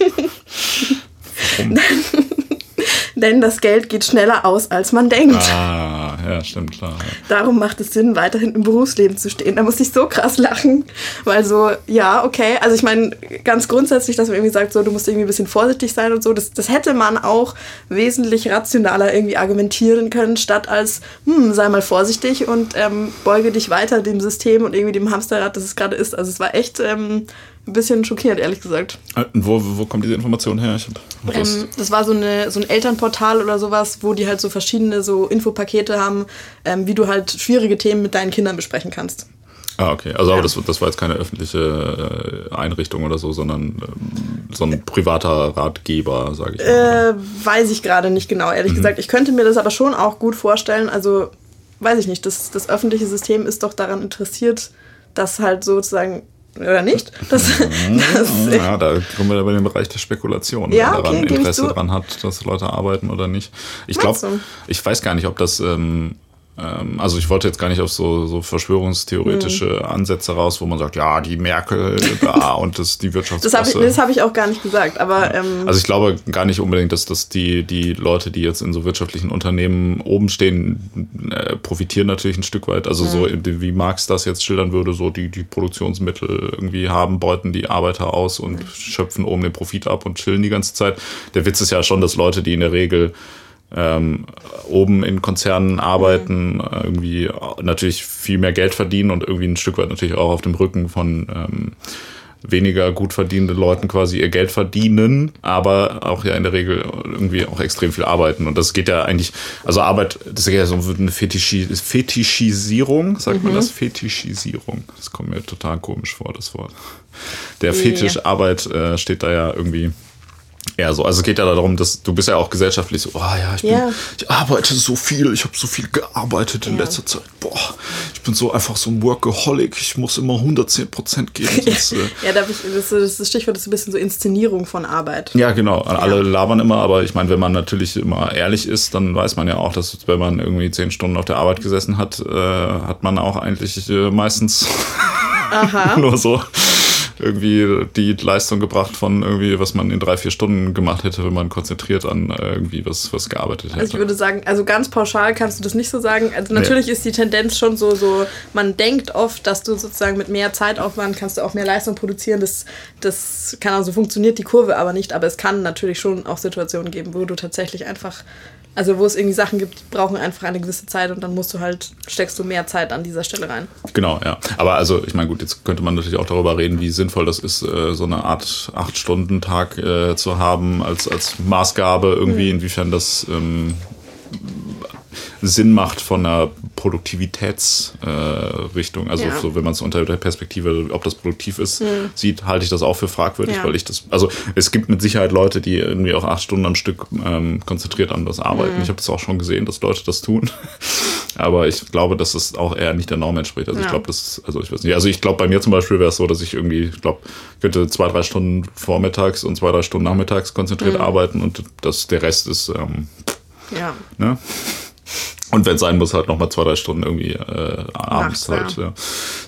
denn das Geld geht schneller aus, als man denkt. Ah, ja, stimmt, klar. Ja. Darum macht es Sinn, weiterhin im Berufsleben zu stehen. Da muss ich so krass lachen, weil so, ja, okay, also ich meine, ganz grundsätzlich, dass man irgendwie sagt, so, du musst irgendwie ein bisschen vorsichtig sein und so, das, das hätte man auch wesentlich rationaler irgendwie argumentieren können, statt als, hm, sei mal vorsichtig und ähm, beuge dich weiter dem System und irgendwie dem Hamsterrad, das es gerade ist. Also es war echt ähm, ein bisschen schockiert, ehrlich gesagt. Äh, wo, wo kommt diese Information her? Ähm, das war so, eine, so ein Elternportal oder sowas, wo die halt so verschiedene so Infopakete haben, ähm, wie du halt schwierige Themen mit deinen Kindern besprechen kannst. Ah, okay. Also, ja. aber das, das war jetzt keine öffentliche äh, Einrichtung oder so, sondern ähm, so ein privater Ratgeber, sage ich mal. Äh, weiß ich gerade nicht genau, ehrlich mhm. gesagt. Ich könnte mir das aber schon auch gut vorstellen. Also, weiß ich nicht, das, das öffentliche System ist doch daran interessiert, dass halt sozusagen oder nicht? Das, das ja, da kommen wir bei dem Bereich der Spekulation, ja, wer daran okay, Interesse daran hat, dass Leute arbeiten oder nicht. Ich glaube, ich weiß gar nicht, ob das ähm, ähm, also ich wollte jetzt gar nicht auf so, so verschwörungstheoretische mhm. Ansätze raus, wo man sagt, ja, die Merkel da <laughs> und das die Wirtschaftsbosse. Das habe ich, hab ich auch gar nicht gesagt, aber... Ähm also ich glaube gar nicht unbedingt, dass, dass die, die Leute, die jetzt in so wirtschaftlichen Unternehmen oben stehen, äh, profitieren natürlich ein Stück weit. Also mhm. so wie Marx das jetzt schildern würde, so die, die Produktionsmittel irgendwie haben, beuten die Arbeiter aus und mhm. schöpfen oben den Profit ab und chillen die ganze Zeit. Der Witz ist ja schon, dass Leute, die in der Regel ähm, oben in Konzernen arbeiten, mhm. irgendwie natürlich viel mehr Geld verdienen und irgendwie ein Stück weit natürlich auch auf dem Rücken von ähm, weniger gut verdienende Leuten quasi ihr Geld verdienen, aber auch ja in der Regel irgendwie auch extrem viel arbeiten. Und das geht ja eigentlich, also Arbeit, das ist ja so eine Fetischi Fetischisierung, sagt mhm. man das? Fetischisierung. Das kommt mir total komisch vor, das Wort. Der Fetisch Arbeit äh, steht da ja irgendwie eher so. Also es geht ja darum, dass du bist ja auch gesellschaftlich so, oh ja, ich, bin, ja. ich arbeite so viel, ich habe so viel gearbeitet in ja. letzter Zeit. Boah, ich bin so einfach so ein Workaholic, ich muss immer 110 Prozent geben. <laughs> Sonst, äh ja, da ich, das, ist das Stichwort ist ein bisschen so Inszenierung von Arbeit. Ja, genau. Alle labern immer, aber ich meine, wenn man natürlich immer ehrlich ist, dann weiß man ja auch, dass wenn man irgendwie zehn Stunden auf der Arbeit gesessen hat, äh, hat man auch eigentlich äh, meistens <laughs> nur so irgendwie die Leistung gebracht von irgendwie, was man in drei, vier Stunden gemacht hätte, wenn man konzentriert an irgendwie was, was gearbeitet hätte. Also ich würde sagen, also ganz pauschal kannst du das nicht so sagen. Also natürlich nee. ist die Tendenz schon so, so, man denkt oft, dass du sozusagen mit mehr Zeitaufwand kannst du auch mehr Leistung produzieren. Das, das kann also funktioniert die Kurve aber nicht, aber es kann natürlich schon auch Situationen geben, wo du tatsächlich einfach also wo es irgendwie Sachen gibt, die brauchen einfach eine gewisse Zeit und dann musst du halt, steckst du mehr Zeit an dieser Stelle rein. Genau, ja. Aber also, ich meine, gut, jetzt könnte man natürlich auch darüber reden, wie sinnvoll das ist, äh, so eine Art Acht-Stunden-Tag äh, zu haben als, als Maßgabe irgendwie, mhm. inwiefern das ähm, Sinn macht von einer Produktivitätsrichtung. Äh, also ja. so, wenn man es unter der Perspektive, ob das produktiv ist, mhm. sieht, halte ich das auch für fragwürdig, ja. weil ich das, also es gibt mit Sicherheit Leute, die irgendwie auch acht Stunden am Stück ähm, konzentriert an das arbeiten. Mhm. Ich habe das auch schon gesehen, dass Leute das tun. <laughs> Aber ich glaube, dass es auch eher nicht der Norm entspricht. Also ja. ich glaube, das, also ich weiß nicht. Also ich glaube, bei mir zum Beispiel wäre es so, dass ich irgendwie, ich glaube, könnte zwei, drei Stunden vormittags und zwei, drei Stunden nachmittags konzentriert mhm. arbeiten und das, der Rest ist, ähm, ja. Ne? Und wenn es sein muss, halt nochmal zwei, drei Stunden irgendwie äh, abends Nachts, halt. Ja. ja.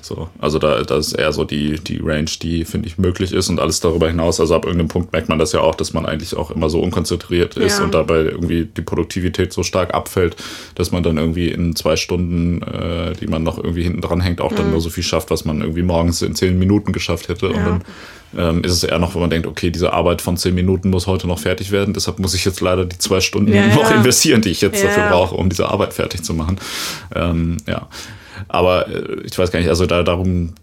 So. Also da, da ist eher so die, die Range, die, finde ich, möglich ist und alles darüber hinaus. Also ab irgendeinem Punkt merkt man das ja auch, dass man eigentlich auch immer so unkonzentriert ist ja. und dabei irgendwie die Produktivität so stark abfällt, dass man dann irgendwie in zwei Stunden, äh, die man noch irgendwie hinten dran hängt, auch dann mhm. nur so viel schafft, was man irgendwie morgens in zehn Minuten geschafft hätte. Ja. Und dann ähm, ist es eher noch, wenn man denkt, okay, diese Arbeit von zehn Minuten muss heute noch fertig werden, deshalb muss ich jetzt leider die zwei Stunden ja, noch ja. investieren, die ich jetzt ja, dafür brauche, um diese Arbeit fertig zu machen. Ähm, ja. Aber äh, ich weiß gar nicht, also da darum,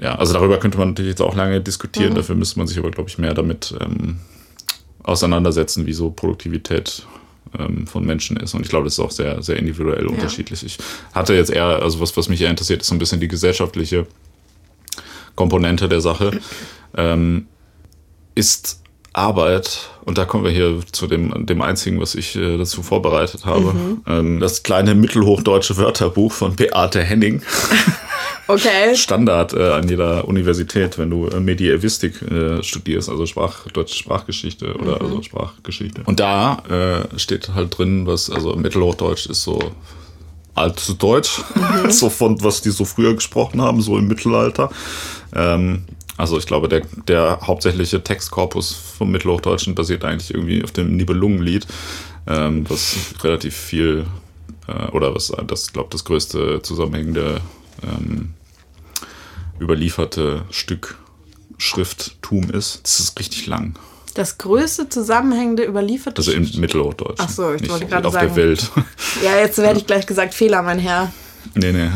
ja, also darüber könnte man natürlich jetzt auch lange diskutieren, mhm. dafür müsste man sich aber, glaube ich, mehr damit ähm, auseinandersetzen, wie so Produktivität ähm, von Menschen ist. Und ich glaube, das ist auch sehr, sehr individuell unterschiedlich. Ich hatte jetzt eher, also was, was mich eher interessiert, ist so ein bisschen die gesellschaftliche Komponente der Sache, ähm, ist Arbeit, und da kommen wir hier zu dem, dem einzigen, was ich äh, dazu vorbereitet habe, mhm. ähm, das kleine mittelhochdeutsche Wörterbuch von Beate Henning. <laughs> Okay. Standard äh, an jeder Universität, wenn du äh, Medievistik äh, studierst, also Sprach, deutsche Sprachgeschichte oder mhm. also Sprachgeschichte. Und da äh, steht halt drin, was, also Mittelhochdeutsch ist so altes Deutsch, mhm. <laughs> so von was die so früher gesprochen haben, so im Mittelalter. Ähm, also ich glaube, der, der hauptsächliche Textkorpus vom Mittelhochdeutschen basiert eigentlich irgendwie auf dem Nibelungenlied, ähm, was relativ viel äh, oder was das, glaube das größte zusammenhängende ähm, überlieferte Stück Schrifttum ist. Das ist richtig lang. Das größte zusammenhängende überlieferte Also im Mittelhochdeutsch. Ach so, ich wollte gerade sagen. Auf der Welt. Ja, jetzt werde ich <laughs> gleich gesagt, Fehler, mein Herr. Nee, nee.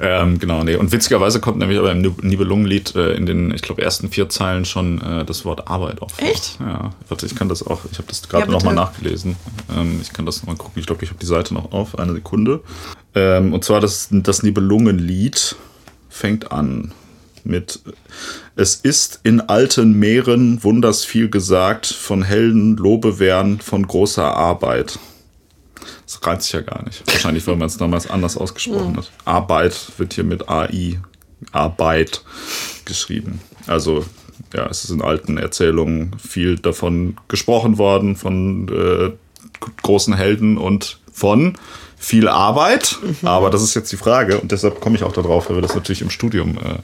Ähm, genau, nee. Und witzigerweise kommt nämlich aber im Nibelungenlied äh, in den, ich glaube, ersten vier Zeilen schon äh, das Wort Arbeit auf. Echt? Ja. Warte, ich kann das auch, ich habe das gerade ja, nochmal nachgelesen. Ähm, ich kann das nochmal gucken. Ich glaube, ich habe die Seite noch auf. Eine Sekunde. Ähm, und zwar das, das Nibelungenlied fängt an mit Es ist in alten Meeren wunders viel gesagt, von Helden Lobewehren, von großer Arbeit. Das reizt sich ja gar nicht. Wahrscheinlich, weil man es damals anders ausgesprochen mhm. hat. Arbeit wird hier mit AI, Arbeit geschrieben. Also, ja, es ist in alten Erzählungen viel davon gesprochen worden, von äh, großen Helden und von viel Arbeit. Mhm. Aber das ist jetzt die Frage und deshalb komme ich auch darauf, weil wir das natürlich im Studium äh,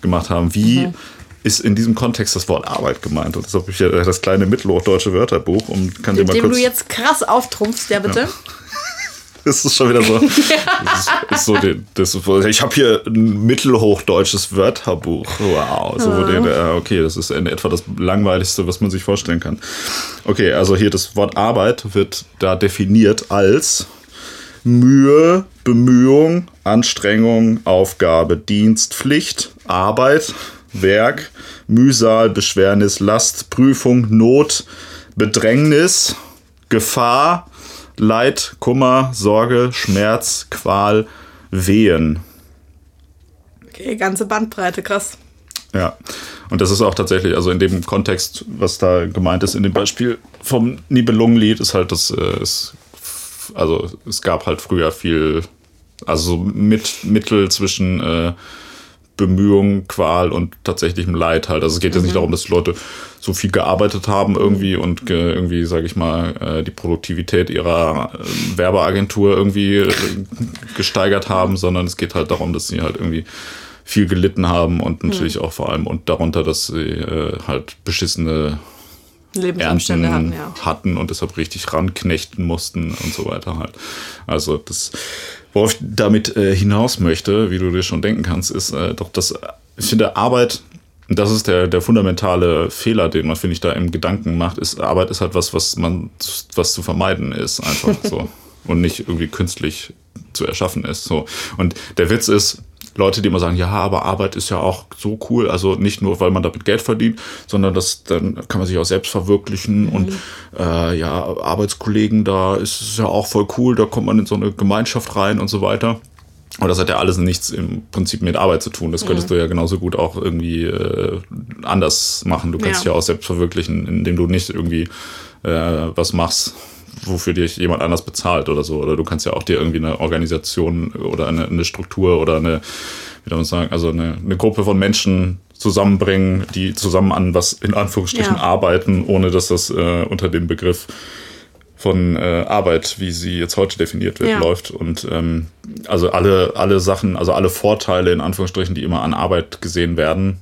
gemacht haben. Wie mhm. ist in diesem Kontext das Wort Arbeit gemeint? Und deshalb habe ich ja das kleine mittelhochdeutsche Wörterbuch und kann dir mal kurz... Dem du jetzt krass auftrumpfst, ja bitte. Ja. <laughs> Das ist schon wieder so. <laughs> Das ist, so die, das, ich habe hier ein mittelhochdeutsches Wörterbuch. Wow. So ja. den, okay, das ist in etwa das Langweiligste, was man sich vorstellen kann. Okay, also hier das Wort Arbeit wird da definiert als Mühe, Bemühung, Anstrengung, Aufgabe, Dienst, Pflicht, Arbeit, Werk, Mühsal, Beschwernis, Last, Prüfung, Not, Bedrängnis, Gefahr, Leid, Kummer, Sorge, Schmerz, Qual, Wehen. Okay, ganze Bandbreite, krass. Ja, und das ist auch tatsächlich, also in dem Kontext, was da gemeint ist, in dem Beispiel vom Nibelungenlied, ist halt das, äh, es, also es gab halt früher viel, also mit, Mittel zwischen äh, Bemühung, Qual und tatsächlichem Leid halt. Also es geht jetzt nicht darum, dass die Leute so viel gearbeitet haben irgendwie und ge, irgendwie, sage ich mal, äh, die Produktivität ihrer äh, Werbeagentur irgendwie äh, gesteigert haben, sondern es geht halt darum, dass sie halt irgendwie viel gelitten haben und natürlich auch vor allem und darunter, dass sie äh, halt beschissene Lebensumstände hatten, ja. hatten und deshalb richtig ranknechten mussten und so weiter halt. Also das, worauf ich damit äh, hinaus möchte, wie du dir schon denken kannst, ist äh, doch, dass ich finde Arbeit, das ist der, der fundamentale Fehler, den man, finde ich, da im Gedanken macht, ist, Arbeit ist halt was, was man, was zu vermeiden ist, einfach so. <laughs> Und nicht irgendwie künstlich zu erschaffen ist. So. Und der Witz ist, Leute, die immer sagen, ja, aber Arbeit ist ja auch so cool, also nicht nur, weil man damit Geld verdient, sondern das, dann kann man sich auch selbst verwirklichen und äh, ja, Arbeitskollegen, da ist es ja auch voll cool, da kommt man in so eine Gemeinschaft rein und so weiter. Aber das hat ja alles nichts im Prinzip mit Arbeit zu tun. Das könntest du ja genauso gut auch irgendwie äh, anders machen. Du kannst Ja. dich ja auch selbst verwirklichen, indem du nicht irgendwie äh, was machst, wofür dich jemand anders bezahlt oder so. Oder du kannst ja auch dir irgendwie eine Organisation oder eine, eine Struktur oder eine, wie soll man sagen, also eine, eine Gruppe von Menschen zusammenbringen, die zusammen an was in Anführungsstrichen Ja. arbeiten, ohne dass das äh, unter dem Begriff von äh, Arbeit, wie sie jetzt heute definiert wird, Ja. läuft. Und ähm, also alle, alle Sachen, also alle Vorteile in Anführungsstrichen, die immer an Arbeit gesehen werden,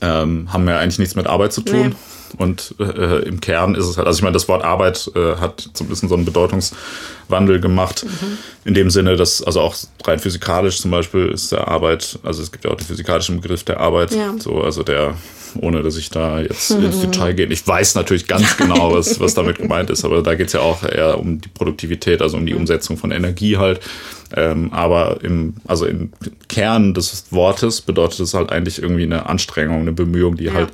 ähm, haben ja eigentlich nichts mit Arbeit zu tun. Nee. Und äh, im Kern ist es halt, also ich meine, das Wort Arbeit äh, hat so ein bisschen so einen Bedeutungswandel gemacht. In dem Sinne, dass, also auch rein physikalisch zum Beispiel ist der Arbeit, also es gibt ja auch den physikalischen Begriff der Arbeit, Ja. so, also der, ohne dass ich da jetzt ins Detail gehe. Ich weiß natürlich ganz <laughs> genau, was, was damit gemeint ist, aber da geht es ja auch eher um die Produktivität, also um die Umsetzung von Energie halt. Ähm, aber im, also im Kern des Wortes bedeutet es halt eigentlich irgendwie eine Anstrengung, eine Bemühung, die Ja. halt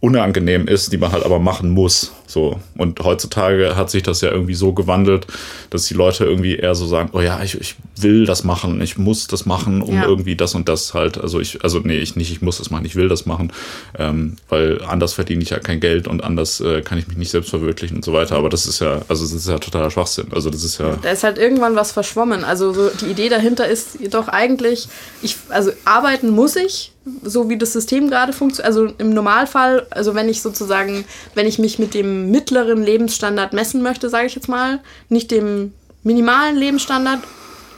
unangenehm ist, die man halt aber machen muss. So. Und heutzutage hat sich das ja irgendwie so gewandelt, dass die Leute irgendwie eher so sagen, oh ja, ich, ich will das machen, ich muss das machen, um Ja. irgendwie das und das halt. Also ich, also nee, ich nicht, ich muss das machen, ich will das machen, ähm, weil anders verdiene ich ja kein Geld und anders äh, kann ich mich nicht selbst verwirklichen und so weiter. Aber das ist ja, also das ist ja totaler Schwachsinn. Also das ist ja. Da ist halt irgendwann was verschwommen. Also so die Idee dahinter ist doch eigentlich, ich, also arbeiten muss ich, so wie das System gerade funktioniert. Also im Normalfall, also wenn ich sozusagen, wenn ich mich mit dem mittleren Lebensstandard messen möchte, sage ich jetzt mal, nicht dem minimalen Lebensstandard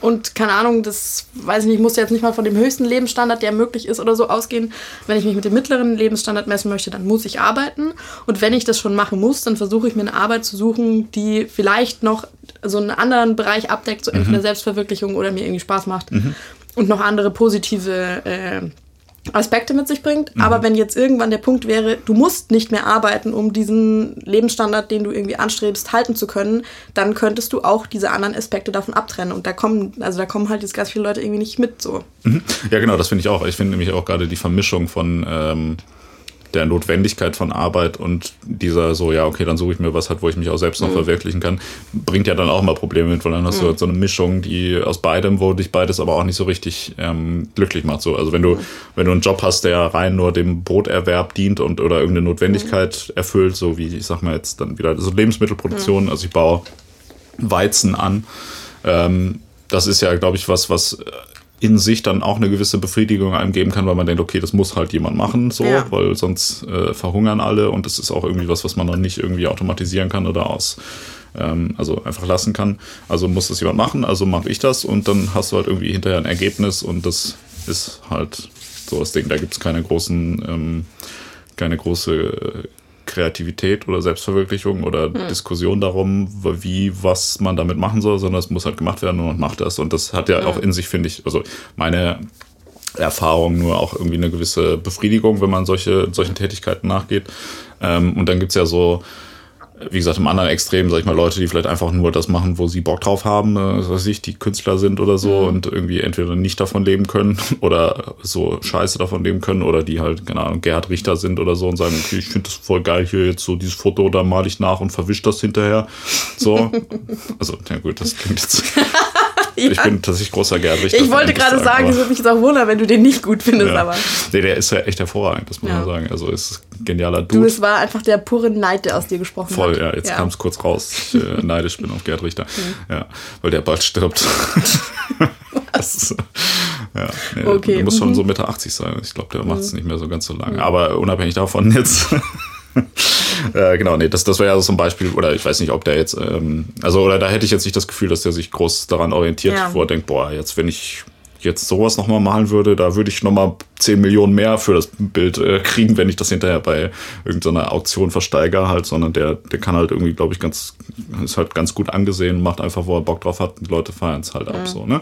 und keine Ahnung, das weiß ich nicht, ich muss jetzt nicht mal von dem höchsten Lebensstandard, der möglich ist oder so ausgehen. Wenn ich mich mit dem mittleren Lebensstandard messen möchte, dann muss ich arbeiten. Und wenn ich das schon machen muss, dann versuche ich mir eine Arbeit zu suchen, die vielleicht noch so einen anderen Bereich abdeckt, so entweder Selbstverwirklichung oder mir irgendwie Spaß macht und noch andere positive äh, Aspekte mit sich bringt. Aber wenn jetzt irgendwann der Punkt wäre, du musst nicht mehr arbeiten, um diesen Lebensstandard, den du irgendwie anstrebst, halten zu können, dann könntest du auch diese anderen Aspekte davon abtrennen. Und da kommen, also da kommen halt jetzt ganz viele Leute irgendwie nicht mit so. Ja, genau, das finde ich auch. Ich finde nämlich auch gerade die Vermischung von ähm, der Notwendigkeit von Arbeit und dieser so, ja, okay, dann suche ich mir was halt, wo ich mich auch selbst noch verwirklichen kann, bringt ja dann auch mal Probleme mit, weil dann hast du halt so eine Mischung, die aus beidem, wo dich beides aber auch nicht so richtig ähm, glücklich macht. So, also wenn du, wenn du einen Job hast, der rein nur dem Broterwerb dient und oder irgendeine Notwendigkeit erfüllt, so wie, ich sag mal jetzt dann wieder so Lebensmittelproduktion, also ich baue Weizen an, ähm, das ist ja, glaube ich, was, was in sich dann auch eine gewisse Befriedigung einem geben kann, weil man denkt, okay, das muss halt jemand machen, so, Ja. weil sonst äh, verhungern alle und das ist auch irgendwie was, was man dann nicht irgendwie automatisieren kann oder aus, ähm, also einfach lassen kann. Also muss das jemand machen, also mache ich das und dann hast du halt irgendwie hinterher ein Ergebnis und das ist halt so das Ding. Da gibt es keine großen, ähm, keine große Kreativität oder Selbstverwirklichung oder Diskussion darum, wie, was man damit machen soll, sondern es muss halt gemacht werden und man macht das. Und das hat ja auch in sich, finde ich, also meine Erfahrung nur auch irgendwie eine gewisse Befriedigung, wenn man solche, solchen Tätigkeiten nachgeht. Ähm, und dann gibt's ja so wie gesagt, im anderen Extrem, sag ich mal, Leute, die vielleicht einfach nur das machen, wo sie Bock drauf haben, äh, was weiß ich, die Künstler sind oder so mhm. und irgendwie entweder nicht davon leben können <laughs> oder so scheiße davon leben können oder die halt, keine Ahnung, Gerhard Richter sind oder so und sagen, okay, ich finde das voll geil hier jetzt so dieses Foto, da male ich nach und verwisch das hinterher. So. <laughs> also, ja gut, das klingt jetzt. <laughs> Ja. Ich bin tatsächlich großer Gerd Richter. Ich wollte gerade sagen, es würde mich jetzt auch wundern, wenn du den nicht gut findest, ja. aber. Nee, der ist ja echt hervorragend, das muss man sagen. Also ist ein genialer Dude. Du, es war einfach der pure Neid, der aus dir gesprochen Voll, hat. Voll, ja, jetzt kam es kurz raus. Ich äh, <laughs> neidisch bin auf Gerd Richter. Mhm. Ja, weil der bald stirbt. <laughs> ist, ja, nee, okay. Du musst schon mhm. so Mitte 80 sein. Ich glaube, der macht es mhm. nicht mehr so ganz so lange. Mhm. Aber unabhängig davon jetzt. <laughs> <laughs> äh, genau, nee, das, das wäre ja so ein Beispiel, oder ich weiß nicht, ob der jetzt, ähm, also, oder da hätte ich jetzt nicht das Gefühl, dass der sich groß daran orientiert, ja. wo er denkt, boah, jetzt, wenn ich jetzt sowas nochmal malen würde, da würde ich nochmal 10 Millionen mehr für das Bild äh, kriegen, wenn ich das hinterher bei irgendeiner Auktion versteigere halt, sondern der, der kann halt irgendwie, glaube ich, ganz, ist halt ganz gut angesehen, macht einfach, wo er Bock drauf hat, die Leute feiern es halt ja. ab, so, ne?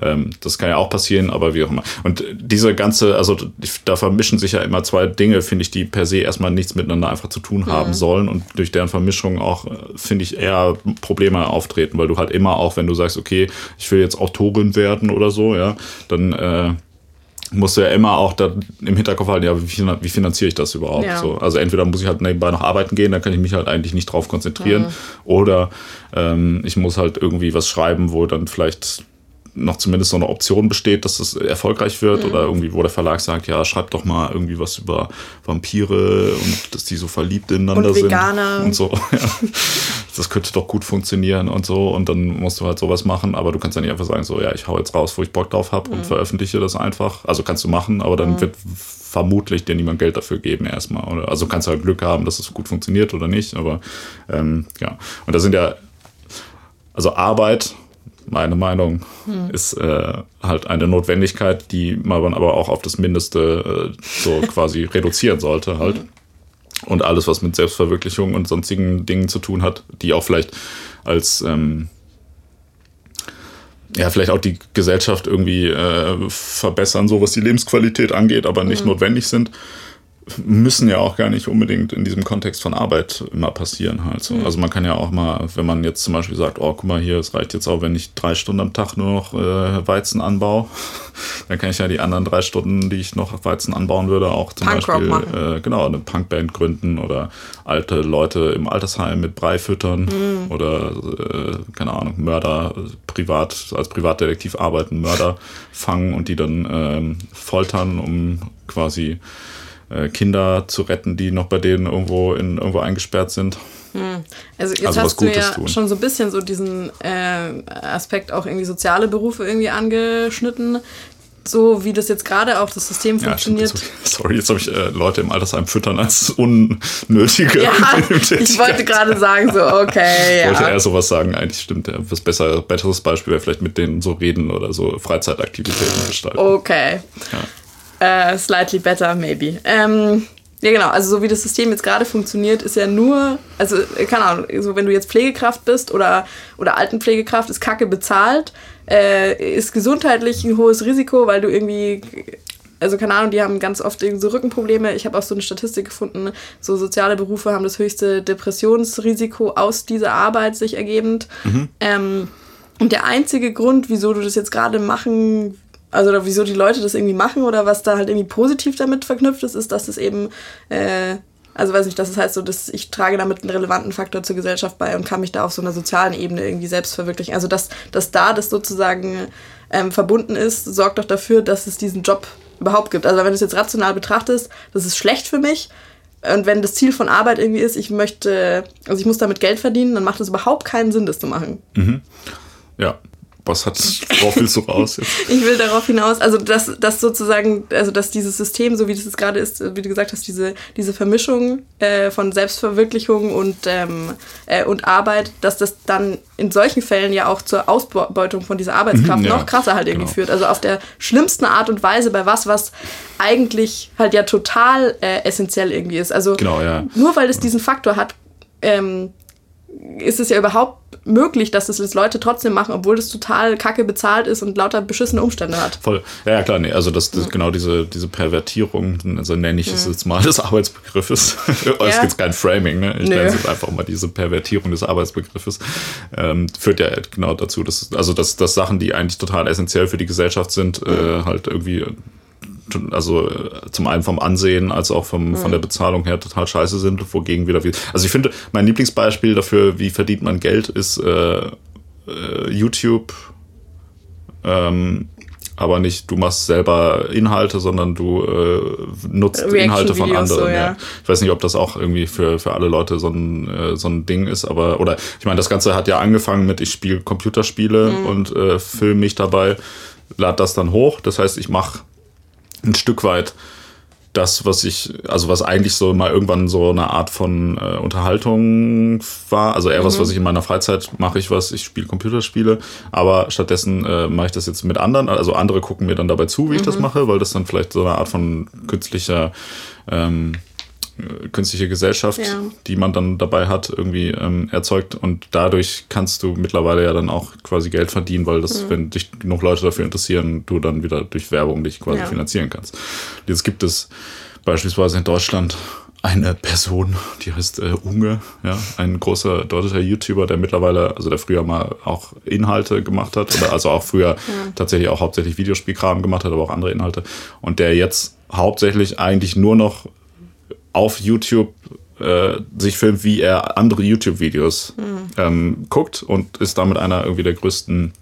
Ähm, das kann ja auch passieren, aber wie auch immer. Und diese ganze, also da vermischen sich ja immer zwei Dinge, finde ich, die per se erstmal nichts miteinander einfach zu tun haben mhm. sollen und durch deren Vermischung auch, äh, finde ich, eher Probleme auftreten, weil du halt immer auch, wenn du sagst, okay, ich will jetzt Autorin werden oder so, ja, dann, äh, musst du ja immer auch da im Hinterkopf halten, ja, wie, wie finanziere ich das überhaupt? Ja. So, also entweder muss ich halt nebenbei noch arbeiten gehen, dann kann ich mich halt eigentlich nicht drauf konzentrieren. Mhm. Oder ähm, ich muss halt irgendwie was schreiben, wo dann vielleicht noch zumindest so eine Option besteht, dass es erfolgreich wird mhm. oder irgendwie, wo der Verlag sagt, ja, schreib doch mal irgendwie was über Vampire und dass die so verliebt ineinander und Veganer. sind und so. <laughs> Ja. Das könnte doch gut funktionieren und so und dann musst du halt sowas machen, aber du kannst ja nicht einfach sagen, so, ja, ich hau jetzt raus, wo ich Bock drauf habe mhm. und veröffentliche das einfach. Also kannst du machen, aber dann mhm. wird vermutlich dir niemand Geld dafür geben erstmal. Oder, also kannst du halt Glück haben, dass es gut funktioniert oder nicht, aber ähm, ja. Und da sind ja, also Arbeit meine Meinung, hm. ist äh, halt eine Notwendigkeit, die man aber auch auf das Mindeste äh, so <laughs> quasi reduzieren sollte halt. Hm. Und alles, was mit Selbstverwirklichung und sonstigen Dingen zu tun hat, die auch vielleicht als ähm, ja, vielleicht auch die Gesellschaft irgendwie äh, verbessern, so was die Lebensqualität angeht, aber nicht mhm. notwendig sind müssen ja auch gar nicht unbedingt in diesem Kontext von Arbeit immer passieren halt so. Mhm. Also man kann ja auch mal, wenn man jetzt zum Beispiel sagt, oh guck mal hier, es reicht jetzt auch, wenn ich drei Stunden am Tag nur noch äh, Weizen anbaue, <laughs> dann kann ich ja die anderen drei Stunden, die ich noch Weizen anbauen würde, auch zum Beispiel äh, genau eine Punkband gründen oder alte Leute im Altersheim mit Brei füttern mhm. oder äh, keine Ahnung Mörder privat als Privatdetektiv arbeiten, Mörder <laughs> fangen und die dann ähm, foltern, um quasi äh, Kinder zu retten, die noch bei denen irgendwo, in, irgendwo eingesperrt sind. Hm. Also jetzt also hast du ja tun. schon so ein bisschen so diesen äh, Aspekt auch irgendwie soziale Berufe irgendwie angeschnitten. So wie das jetzt gerade auch das System ja, funktioniert. Stimmt, sorry, jetzt habe ich äh, Leute im Altersheim füttern als unnötige. Ja, <laughs> <laughs> ich wollte gerade sagen, so, okay. Ich wollte ja. eher sowas sagen, eigentlich stimmt. Ja, was besser, besseres Beispiel wäre vielleicht mit denen so reden oder so Freizeitaktivitäten gestalten. Okay. Ja. Äh, slightly better, maybe. Ähm, ja, genau. Also, so wie das System jetzt gerade funktioniert, ist ja nur, also, keine Ahnung, so wenn du jetzt Pflegekraft bist oder, oder Altenpflegekraft, ist kacke bezahlt, äh, ist gesundheitlich ein hohes Risiko, weil du irgendwie also keine Ahnung, die haben ganz oft irgendwie so Rückenprobleme. Ich habe auch so eine Statistik gefunden, so soziale Berufe haben das höchste Depressionsrisiko aus dieser Arbeit sich ergebend. Mhm. Ähm, und der einzige Grund, wieso du das jetzt gerade machen also wieso die Leute das irgendwie machen oder was da halt irgendwie positiv damit verknüpft ist, ist, dass es eben, äh, also weiß nicht, dass es heißt so, dass ich trage damit einen relevanten Faktor zur Gesellschaft bei und kann mich da auf so einer sozialen Ebene irgendwie selbst verwirklichen. Also dass, dass da das sozusagen ähm, verbunden ist, sorgt doch dafür, dass es diesen Job überhaupt gibt. Also wenn du es jetzt rational betrachtest, das ist schlecht für mich, und wenn das Ziel von Arbeit irgendwie ist, ich möchte, also ich muss damit Geld verdienen, dann macht es überhaupt keinen Sinn, das zu machen. Mhm. Ja, was hat, worauf willst du raus jetzt? <laughs> ich will darauf hinaus, also dass, dass sozusagen, also dass dieses System, so wie das jetzt gerade ist, wie du gesagt hast, diese, diese Vermischung äh, von Selbstverwirklichung und, ähm, äh, und Arbeit, dass das dann in solchen Fällen ja auch zur Ausbeutung von dieser Arbeitskraft mhm, ja, noch krasser halt irgendwie genau. führt. Also auf der schlimmsten Art und Weise bei was, was eigentlich halt ja total äh, essentiell irgendwie ist. Also genau, ja. nur weil es diesen Faktor hat, ähm, ist es ja überhaupt möglich, dass das Leute trotzdem machen, obwohl das total kacke bezahlt ist und lauter beschissene Umstände hat. Voll. Ja, ja klar, nee. Also das, das ja. genau diese, diese Pervertierung, also nenne ich es jetzt mal des Arbeitsbegriffes. <laughs> es ja. gibt kein Framing, ne? Ich Nö. nenne es jetzt einfach mal diese Pervertierung des Arbeitsbegriffes. Ähm, führt ja genau dazu, dass, also dass, dass Sachen, die eigentlich total essentiell für die Gesellschaft sind, mhm. äh, halt irgendwie also äh, zum einen vom Ansehen als auch vom, mhm. von der Bezahlung her total scheiße sind, wogegen wieder viel. Also ich finde, mein Lieblingsbeispiel dafür, wie verdient man Geld, ist äh, äh, YouTube. Ähm, aber nicht, du machst selber Inhalte, sondern du äh, nutzt Inhalte von anderen. So, ja. Ja. Ich weiß nicht, ob das auch irgendwie für, für alle Leute so ein, äh, so ein Ding ist, aber, oder ich meine, das Ganze hat ja angefangen mit, ich spiele Computerspiele mhm. und äh, filme mich dabei, lade das dann hoch. Das heißt, ich mache ein Stück weit das, was ich, also was eigentlich so mal irgendwann so eine Art von äh, Unterhaltung war. Also eher mhm. was, was ich in meiner Freizeit mache ich was, ich spiele Computerspiele, aber stattdessen äh, mache ich das jetzt mit anderen. Also andere gucken mir dann dabei zu, wie mhm. ich das mhm. mache, weil das dann vielleicht so eine Art von künstlicher ähm, äh, künstliche Gesellschaft, ja. die man dann dabei hat, irgendwie ähm, erzeugt. Und dadurch kannst du mittlerweile ja dann auch quasi Geld verdienen, weil das, mhm. wenn dich genug Leute dafür interessieren, du dann wieder durch Werbung dich quasi ja. finanzieren kannst. Jetzt gibt es beispielsweise in Deutschland eine Person, die heißt äh, Unge, ja, ein großer deutscher YouTuber, der mittlerweile, also der früher mal auch Inhalte gemacht hat, oder also auch früher ja. tatsächlich auch hauptsächlich Videospielkram gemacht hat, aber auch andere Inhalte, und der jetzt hauptsächlich eigentlich nur noch auf YouTube äh, sich filmt, wie er andere YouTube-Videos mhm. ähm, guckt und ist damit einer irgendwie der größten,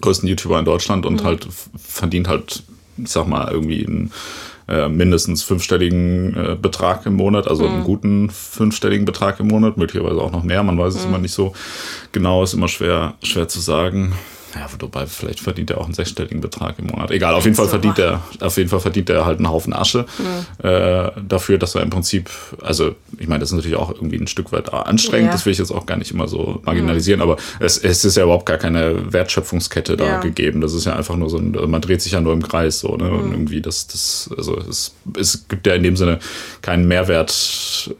größten YouTuber in Deutschland und mhm. halt verdient halt, ich sag mal, irgendwie einen äh, mindestens fünfstelligen äh, Betrag im Monat, also mhm. einen guten fünfstelligen Betrag im Monat, möglicherweise auch noch mehr, man weiß es mhm. immer nicht so genau, ist immer schwer, schwer zu sagen. Ja, wobei vielleicht verdient er auch einen sechsstelligen Betrag im Monat. Egal, auf jeden Fall verdient er, auf jeden Fall verdient er halt einen Haufen Asche mhm. äh, dafür, dass er im Prinzip, also ich meine, das ist natürlich auch irgendwie ein Stück weit anstrengend. Ja. Das will ich jetzt auch gar nicht immer so marginalisieren, mhm. aber es, es ist ja überhaupt gar keine Wertschöpfungskette da ja. gegeben. Das ist ja einfach nur so ein, man dreht sich ja nur im Kreis so, ne? Mhm. Und irgendwie das, das, also es, es gibt ja in dem Sinne keinen Mehrwert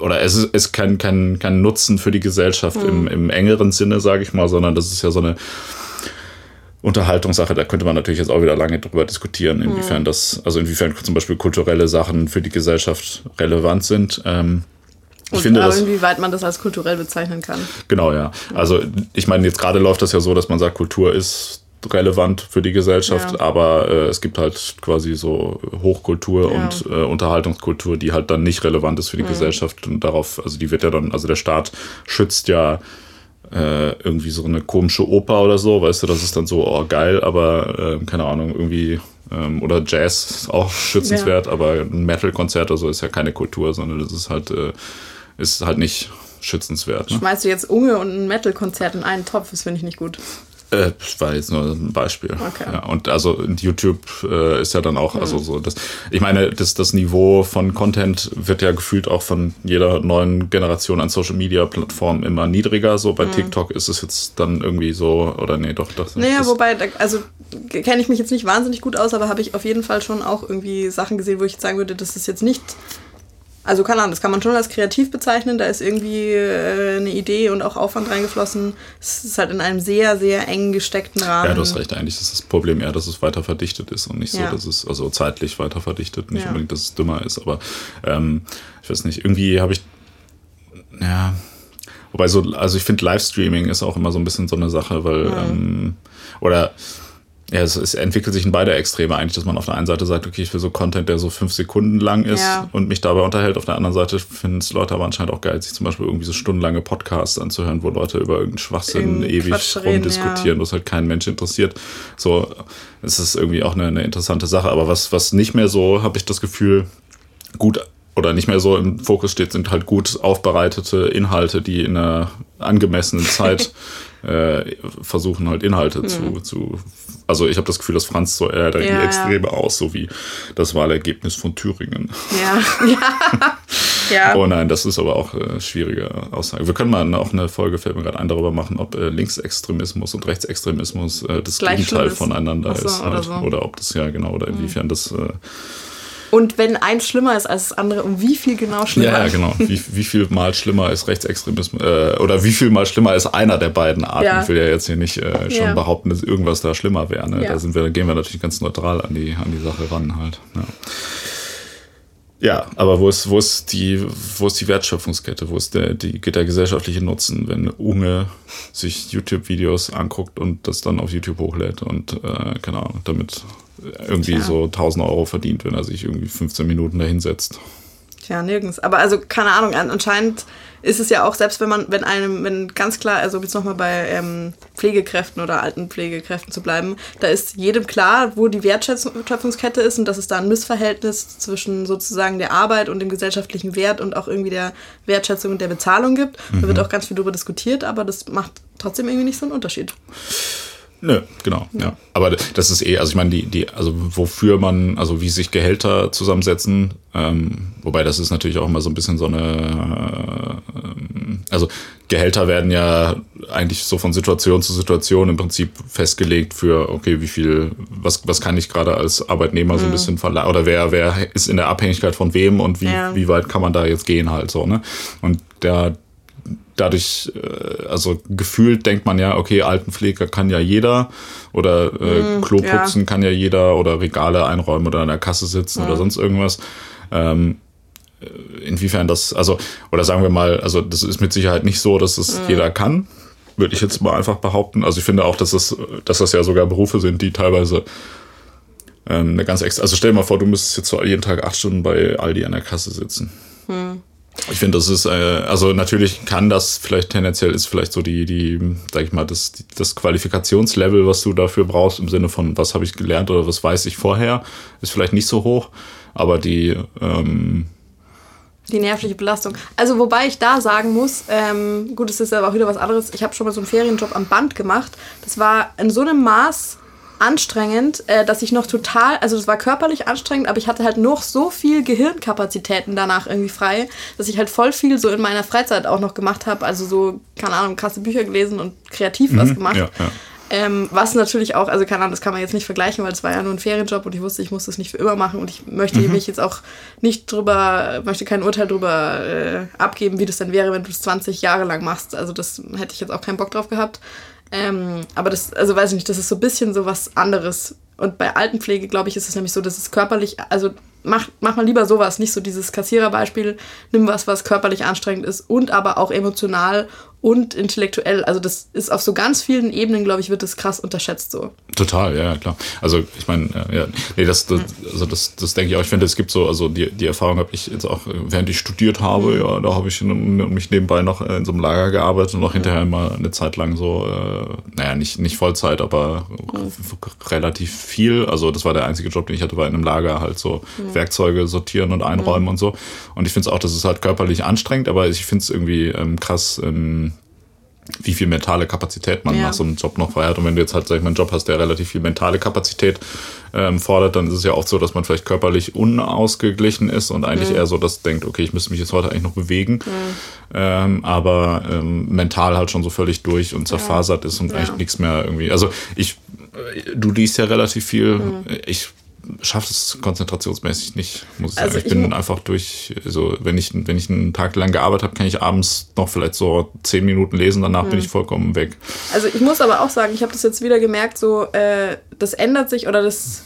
oder es ist, ist kein, kein, kein Nutzen für die Gesellschaft mhm. im, im engeren Sinne, sage ich mal, sondern das ist ja so eine Unterhaltungssache. Da könnte man natürlich jetzt auch wieder lange drüber diskutieren, inwiefern mhm. das, also inwiefern zum Beispiel kulturelle Sachen für die Gesellschaft relevant sind. Ähm, ich finde, aber inwieweit man das als kulturell bezeichnen kann. Genau, ja. Also ich meine, jetzt gerade läuft das ja so, dass man sagt, Kultur ist relevant für die Gesellschaft, ja. aber äh, es gibt halt quasi so Hochkultur ja. und äh, Unterhaltungskultur, die halt dann nicht relevant ist für die mhm. Gesellschaft und darauf, also die wird ja dann, also der Staat schützt ja äh, irgendwie so eine komische Oper oder so, weißt du, das ist dann so, oh geil, aber äh, keine Ahnung, irgendwie ähm, oder Jazz ist auch <laughs> schützenswert, ja. aber ein Metal-Konzert oder so ist ja keine Kultur, sondern das ist halt, äh, ist halt nicht schützenswert. Ne? Schmeißt du jetzt Unge und ein Metal-Konzert in einen Topf, das finde ich nicht gut. Äh, das war jetzt nur ein Beispiel. Okay. Ja, und also YouTube äh, ist ja dann auch, mhm. also so, das, ich meine, das, das Niveau von Content wird ja gefühlt auch von jeder neuen Generation an Social Media Plattformen immer niedriger. So bei mhm. TikTok ist es jetzt dann irgendwie so, oder nee, doch, das. Naja, das, wobei, also kenne ich mich jetzt nicht wahnsinnig gut aus, aber habe ich auf jeden Fall schon auch irgendwie Sachen gesehen, wo ich sagen würde, das ist jetzt nicht also keine Ahnung, das kann man schon als kreativ bezeichnen. Da ist irgendwie äh, eine Idee und auch Aufwand reingeflossen. Es ist halt in einem sehr, sehr eng gesteckten Rahmen. Ja, du hast recht. Eigentlich ist das Problem eher, dass es weiter verdichtet ist und nicht so, ja. dass es also zeitlich weiter verdichtet. Nicht ja. unbedingt, dass es dümmer ist. Aber ähm, ich weiß nicht, irgendwie habe ich ja. Wobei so, also ich finde Livestreaming ist auch immer so ein bisschen so eine Sache, weil mhm. ähm, oder ja, es, es, entwickelt sich in beide Extreme eigentlich, dass man auf der einen Seite sagt, okay, ich will so Content, der so fünf Sekunden lang ist ja. und mich dabei unterhält. Auf der anderen Seite finden es Leute aber anscheinend auch geil, sich zum Beispiel irgendwie so stundenlange Podcasts anzuhören, wo Leute über irgendeinen Schwachsinn Irgend ewig Quatsch rumdiskutieren, ja. was halt keinen Mensch interessiert. So, es ist irgendwie auch eine, eine interessante Sache. Aber was, was nicht mehr so, habe ich das Gefühl, gut oder nicht mehr so im Fokus steht, sind halt gut aufbereitete Inhalte, die in einer angemessenen <laughs> Zeit äh, versuchen halt Inhalte mhm. zu, zu. Also ich habe das Gefühl, dass Franz so eher ja, die Extreme ja. aus, so wie das Wahlergebnis von Thüringen. Ja, <laughs> ja. ja. Oh nein, das ist aber auch äh, schwierige Aussage. Wir können mal auch eine Folge, fällt mir gerade ein, darüber machen, ob äh, Linksextremismus und Rechtsextremismus äh, das Gleich Gegenteil voneinander so, ist. Halt. Oder, so. oder, ob das ja genau, oder inwiefern mhm. das. Und wenn eins schlimmer ist als das andere, um wie viel genau schlimmer? Ja, ja genau. Wie, wie viel mal schlimmer ist Rechtsextremismus, äh, oder wie viel mal schlimmer ist einer der beiden Arten? Ja. Ich will ja jetzt hier nicht äh, schon ja. behaupten, dass irgendwas da schlimmer wäre. Ne? Da sind wir, gehen wir natürlich ganz neutral an die, an die Sache ran halt. Ja. Aber wo ist, wo ist die, wo ist die Wertschöpfungskette? Wo ist der, die, geht der gesellschaftliche Nutzen, wenn Unge sich YouTube-Videos anguckt und das dann auf YouTube hochlädt und, äh, keine Ahnung, damit irgendwie Tja. so 1000 Euro verdient, wenn er sich irgendwie 15 Minuten dahinsetzt? Ja, nirgends. Aber also, keine Ahnung, anscheinend ist es ja auch, selbst wenn man, wenn einem, wenn ganz klar, also jetzt nochmal bei ähm, Pflegekräften oder alten Pflegekräften zu bleiben, da ist jedem klar, wo die Wertschöpfungskette ist und dass es da ein Missverhältnis zwischen sozusagen der Arbeit und dem gesellschaftlichen Wert und auch irgendwie der Wertschätzung und der Bezahlung gibt. Mhm. Da wird auch ganz viel darüber diskutiert, aber das macht trotzdem irgendwie nicht so einen Unterschied. Nö, genau, ja. ja. Aber das ist eh, also ich meine, die, die, also wofür man, also wie sich Gehälter zusammensetzen, ähm, wobei das ist natürlich auch immer so ein bisschen so eine, äh, also Gehälter werden ja eigentlich so von Situation zu Situation im Prinzip festgelegt für, okay, wie viel, was, was kann ich gerade als Arbeitnehmer mhm. so ein mhm. bisschen verlangen, oder wer, wer ist in der Abhängigkeit von wem und wie, ja. wie weit kann man da jetzt gehen halt so, ne? Und der, dadurch, äh, also gefühlt denkt man ja, okay, Altenpfleger kann ja jeder oder äh, mm, Klo putzen ja. kann ja jeder oder Regale einräumen oder an der Kasse sitzen mm. oder sonst irgendwas. Ähm, äh, inwiefern das, also, oder sagen wir mal, also das ist mit Sicherheit nicht so, dass es mm. jeder kann, würde ich jetzt mal einfach behaupten. Also ich finde auch, dass das, dass das ja sogar Berufe sind, die teilweise ähm, eine ganz extra, also stell dir mal vor, du müsstest jetzt so jeden Tag acht Stunden bei Aldi an der Kasse sitzen. Hm. Ich finde, das ist, äh, also natürlich kann das vielleicht tendenziell ist vielleicht so die, die, sag ich mal, das, das Qualifikationslevel, was du dafür brauchst, im Sinne von, was habe ich gelernt oder was weiß ich vorher, ist vielleicht nicht so hoch, aber die, ähm, die nervliche Belastung. Also wobei ich da sagen muss, ähm, gut, es ist aber auch wieder was anderes. Ich habe schon mal so einen Ferienjob am Band gemacht. Das war in so einem Maß anstrengend, äh, dass ich noch total, also es war körperlich anstrengend, aber ich hatte halt noch so viel Gehirnkapazitäten danach irgendwie frei, dass ich halt voll viel so in meiner Freizeit auch noch gemacht habe. Also so, keine Ahnung, krasse Bücher gelesen und kreativ mhm, was gemacht. Ja, ja. Ähm, was natürlich auch, also keine Ahnung, das kann man jetzt nicht vergleichen, weil es war ja nur ein Ferienjob und ich wusste, ich muss das nicht für immer machen und ich möchte mhm. mich jetzt auch nicht drüber, möchte kein Urteil drüber äh, abgeben, wie das dann wäre, wenn du es 20 Jahre lang machst. Also das hätte ich jetzt auch keinen Bock drauf gehabt. Ähm, aber das, also weiß ich nicht, das ist so ein bisschen so was anderes. Und bei Altenpflege, glaube ich, ist es nämlich so, dass es körperlich, also mach, mach mal lieber sowas, nicht so dieses Kassiererbeispiel, nimm was, was körperlich anstrengend ist und aber auch emotional und intellektuell. Also das ist auf so ganz vielen Ebenen, glaube ich, wird das krass unterschätzt so. Total, ja, klar. Also ich meine, ja, nee, das, das, also das, das denke ich auch. Ich finde, es gibt so, also die, die Erfahrung habe ich jetzt auch, während ich studiert habe, mhm. ja, da habe ich mich nebenbei noch in so einem Lager gearbeitet und auch hinterher mal eine Zeit lang so, äh, naja, nicht, nicht Vollzeit, aber mhm. relativ viel. Also das war der einzige Job, den ich hatte, war in einem Lager halt so mhm. Werkzeuge sortieren und einräumen mhm. und so. Und ich finde es auch, das ist halt körperlich anstrengend, aber ich finde es irgendwie ähm, krass, ähm, wie viel mentale Kapazität man ja. nach so einem Job noch frei hat. Und wenn du jetzt halt, sag ich mal, einen Job hast, der relativ viel mentale Kapazität ähm, fordert, dann ist es ja oft so, dass man vielleicht körperlich unausgeglichen ist und eigentlich mhm. eher so das denkt, okay, ich müsste mich jetzt heute eigentlich noch bewegen, mhm. ähm, aber ähm, mental halt schon so völlig durch und zerfasert ja. ist und ja. eigentlich nichts mehr irgendwie. Also ich, äh, du liest ja relativ viel. Mhm. Ich schaffe es konzentrationsmäßig nicht, muss ich also sagen. Ich, ich bin einfach durch, also wenn ich, wenn ich einen Tag lang gearbeitet habe, kann ich abends noch vielleicht so zehn Minuten lesen, danach mhm. bin ich vollkommen weg. Also ich muss aber auch sagen, ich habe das jetzt wieder gemerkt, so äh, das ändert sich oder das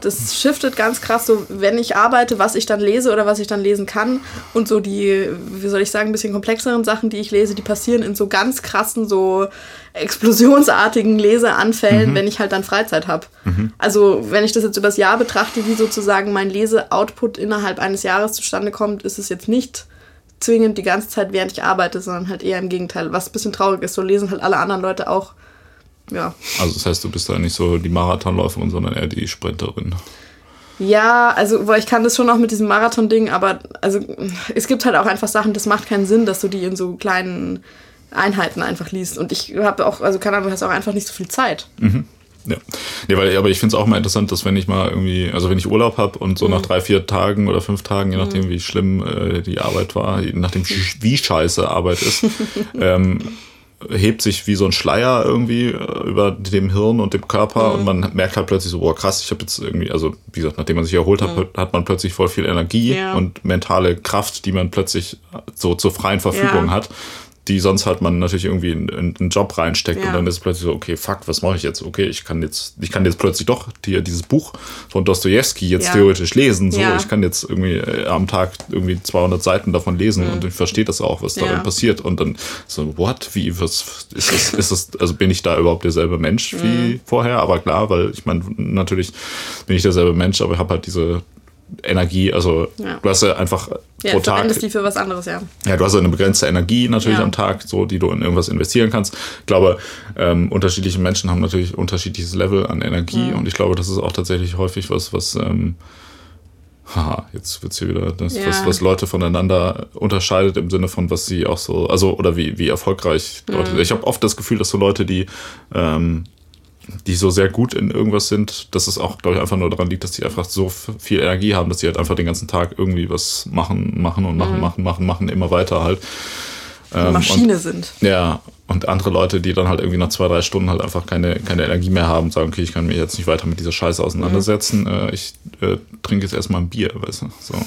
das shiftet ganz krass, so wenn ich arbeite, was ich dann lese oder was ich dann lesen kann. Und so die, wie soll ich sagen, ein bisschen komplexeren Sachen, die ich lese, die passieren in so ganz krassen, so explosionsartigen Leseanfällen, mhm. wenn ich halt dann Freizeit habe. Mhm. Also wenn ich das jetzt übers Jahr betrachte, wie sozusagen mein Leseoutput innerhalb eines Jahres zustande kommt, ist es jetzt nicht zwingend die ganze Zeit, während ich arbeite, sondern halt eher im Gegenteil. Was ein bisschen traurig ist, so lesen halt alle anderen Leute auch ja. Also das heißt, du bist da nicht so die Marathonläuferin, sondern eher die Sprinterin. Ja, also weil ich kann das schon auch mit diesem Marathon-Ding, aber also es gibt halt auch einfach Sachen, das macht keinen Sinn, dass du die in so kleinen Einheiten einfach liest. Und ich habe auch, also keine Ahnung, du hast auch einfach nicht so viel Zeit. Mhm. Ja. Nee, weil, aber ich finde es auch mal interessant, dass wenn ich mal irgendwie, also wenn ich Urlaub habe und so mhm. nach drei, vier Tagen oder fünf Tagen, je nachdem, mhm. wie schlimm äh, die Arbeit war, je nachdem, wie scheiße Arbeit ist, <laughs> ähm, hebt sich wie so ein Schleier irgendwie äh, über dem Hirn und dem Körper und man merkt halt plötzlich so, boah krass, ich habe jetzt irgendwie, also wie gesagt, nachdem man sich erholt hat, hat man plötzlich voll viel Energie Ja. und mentale Kraft, die man plötzlich so zur freien Verfügung Ja. hat, die sonst halt man natürlich irgendwie in, in einen Job reinsteckt Ja. und dann ist es plötzlich so, okay, fuck, was mache ich jetzt? Okay, ich kann jetzt, ich kann jetzt plötzlich doch hier dieses Buch von Dostoevsky jetzt Ja. theoretisch lesen. So, Ja. ich kann jetzt irgendwie äh, am Tag irgendwie 200 Seiten davon lesen und ich verstehe das auch, was darin Mhm. Passiert. Und dann so, what? Wie, was ist das, ist das, also bin ich da überhaupt derselbe Mensch Mhm. wie vorher? Aber klar, weil ich meine, natürlich bin ich derselbe Mensch, aber ich habe halt diese Energie, also Ja. du hast ja einfach Ja, pro du Tag die für was anderes, ja. ja, du hast ja eine begrenzte Energie natürlich Ja. am Tag, so die du in irgendwas investieren kannst. Ich glaube, ähm, unterschiedliche Menschen haben natürlich unterschiedliches Level an Energie und ich glaube, das ist auch tatsächlich häufig was, was ähm, haha, jetzt wird's hier wieder das, Ja. was, was Leute voneinander unterscheidet im Sinne von, was sie auch so, also oder wie, wie erfolgreich Leute. Ich habe oft das Gefühl, dass so Leute, die ähm, die so sehr gut in irgendwas sind, dass es auch, glaube ich, einfach nur daran liegt, dass die einfach so viel Energie haben, dass die halt einfach den ganzen Tag irgendwie was machen, machen und machen, machen, machen, machen, immer weiter halt. Ähm, Maschine sind. Und, ja, und andere Leute, die dann halt irgendwie nach zwei, drei Stunden halt einfach keine, keine Energie mehr haben, sagen, okay, ich kann mich jetzt nicht weiter mit dieser Scheiße auseinandersetzen, äh, ich äh, trinke jetzt erstmal ein Bier, weißt du, so. <laughs>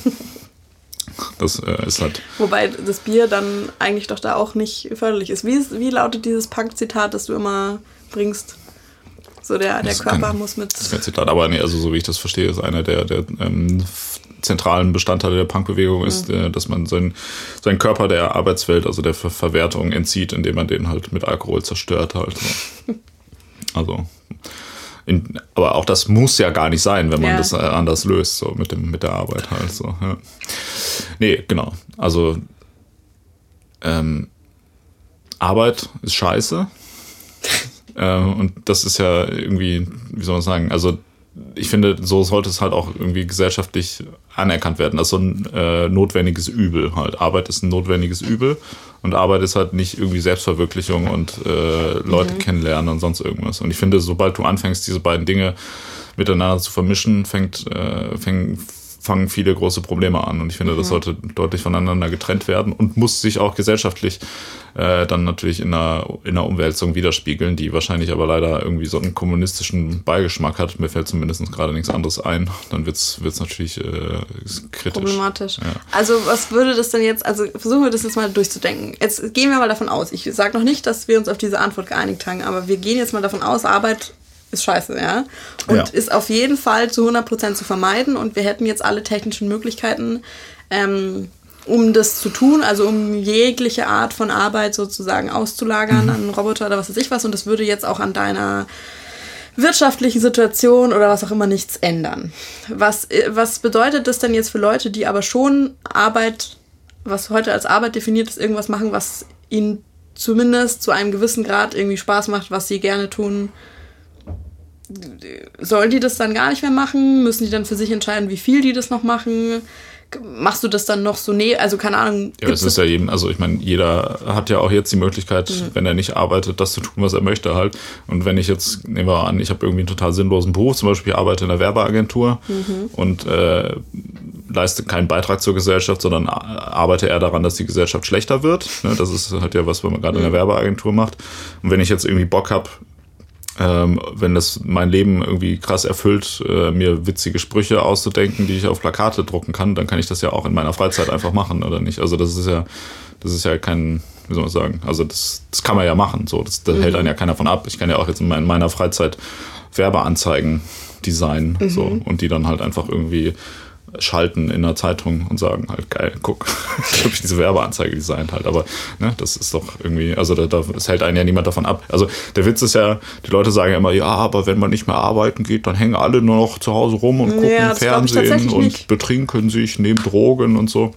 Das äh, ist halt, Wobei das Bier dann eigentlich doch da auch nicht förderlich ist. Wie, ist, wie lautet dieses Punk-Zitat, das du immer bringst? So, der, der Körper kein- muss mit. Das ist kein Zitat, aber nee, also so wie ich das verstehe, ist einer der, der ähm, zentralen Bestandteile der Punkbewegung ist, äh, dass man seinen, seinen Körper der Arbeitswelt, also der Ver Verwertung entzieht, indem man den halt mit Alkohol zerstört halt. So. <laughs> Also, in, aber auch das muss ja gar nicht sein, wenn man Ja. das äh, anders löst, so mit dem, mit der Arbeit halt so. Ja. Nee, genau. Also ähm, Arbeit ist scheiße. Ähm, und das ist ja irgendwie, wie soll man sagen, also ich finde, so sollte es halt auch irgendwie gesellschaftlich anerkannt werden. Das ist so ein äh, notwendiges Übel halt. Arbeit ist ein notwendiges Übel und Arbeit ist halt nicht irgendwie Selbstverwirklichung und äh, Leute kennenlernen und sonst irgendwas. Und ich finde, sobald du anfängst, diese beiden Dinge miteinander zu vermischen, fängt, äh, fängt, fangen viele große Probleme an. Und ich finde, das sollte deutlich voneinander getrennt werden und muss sich auch gesellschaftlich äh, dann natürlich in einer, in einer Umwälzung widerspiegeln, die wahrscheinlich aber leider irgendwie so einen kommunistischen Beigeschmack hat. Mir fällt zumindest gerade nichts anderes ein. Dann wird's wird's natürlich äh, kritisch. Problematisch. Ja. Also, was würde das denn jetzt, also versuchen wir das jetzt mal durchzudenken. Jetzt gehen wir mal davon aus, ich sage noch nicht, dass wir uns auf diese Antwort geeinigt haben, aber wir gehen jetzt mal davon aus, Arbeit ist scheiße, ja. Und Ja. ist auf jeden Fall zu 100% zu vermeiden und wir hätten jetzt alle technischen Möglichkeiten, ähm, um das zu tun, also um jegliche Art von Arbeit sozusagen auszulagern an einen Roboter oder was weiß ich was und das würde jetzt auch an deiner wirtschaftlichen Situation oder was auch immer nichts ändern. Was, was bedeutet das denn jetzt für Leute, die aber schon Arbeit, was heute als Arbeit definiert ist, irgendwas machen, was ihnen zumindest zu einem gewissen Grad irgendwie Spaß macht, was sie gerne tun? Sollen die das dann gar nicht mehr machen? Müssen die dann für sich entscheiden, wie viel die das noch machen? Machst du das dann noch so, nee, also keine Ahnung. Ja, es ist ja jedem, also ich meine, jeder hat ja auch jetzt die Möglichkeit, Mhm. wenn er nicht arbeitet, das zu tun, was er möchte halt. Und wenn ich jetzt, nehmen wir an, ich habe irgendwie einen total sinnlosen Beruf, zum Beispiel ich arbeite in einer Werbeagentur Mhm. und äh, leiste keinen Beitrag zur Gesellschaft, sondern arbeite eher daran, dass die Gesellschaft schlechter wird. Ne? Das ist halt ja was, was man gerade Mhm. in der Werbeagentur macht. Und wenn ich jetzt irgendwie Bock habe, ähm, wenn das mein Leben irgendwie krass erfüllt, äh, mir witzige Sprüche auszudenken, die ich auf Plakate drucken kann, dann kann ich das ja auch in meiner Freizeit einfach machen, oder nicht? Also das ist ja, das ist ja kein, wie soll man sagen, also das, das kann man ja machen, so, das, da hält einen ja keiner von ab. Ich kann ja auch jetzt in mein- meiner Freizeit Werbeanzeigen designen, so, und die dann halt einfach irgendwie schalten in der Zeitung und sagen halt, geil, guck, <laughs> ich habe diese Werbeanzeige designt halt. Aber ne, das ist doch irgendwie, also da, da, es hält einen ja niemand davon ab. Also der Witz ist ja, die Leute sagen ja immer, ja, aber wenn man nicht mehr arbeiten geht, dann hängen alle nur noch zu Hause rum und gucken Ja, Fernsehen und nicht. betrinken sich, nehmen Drogen und so.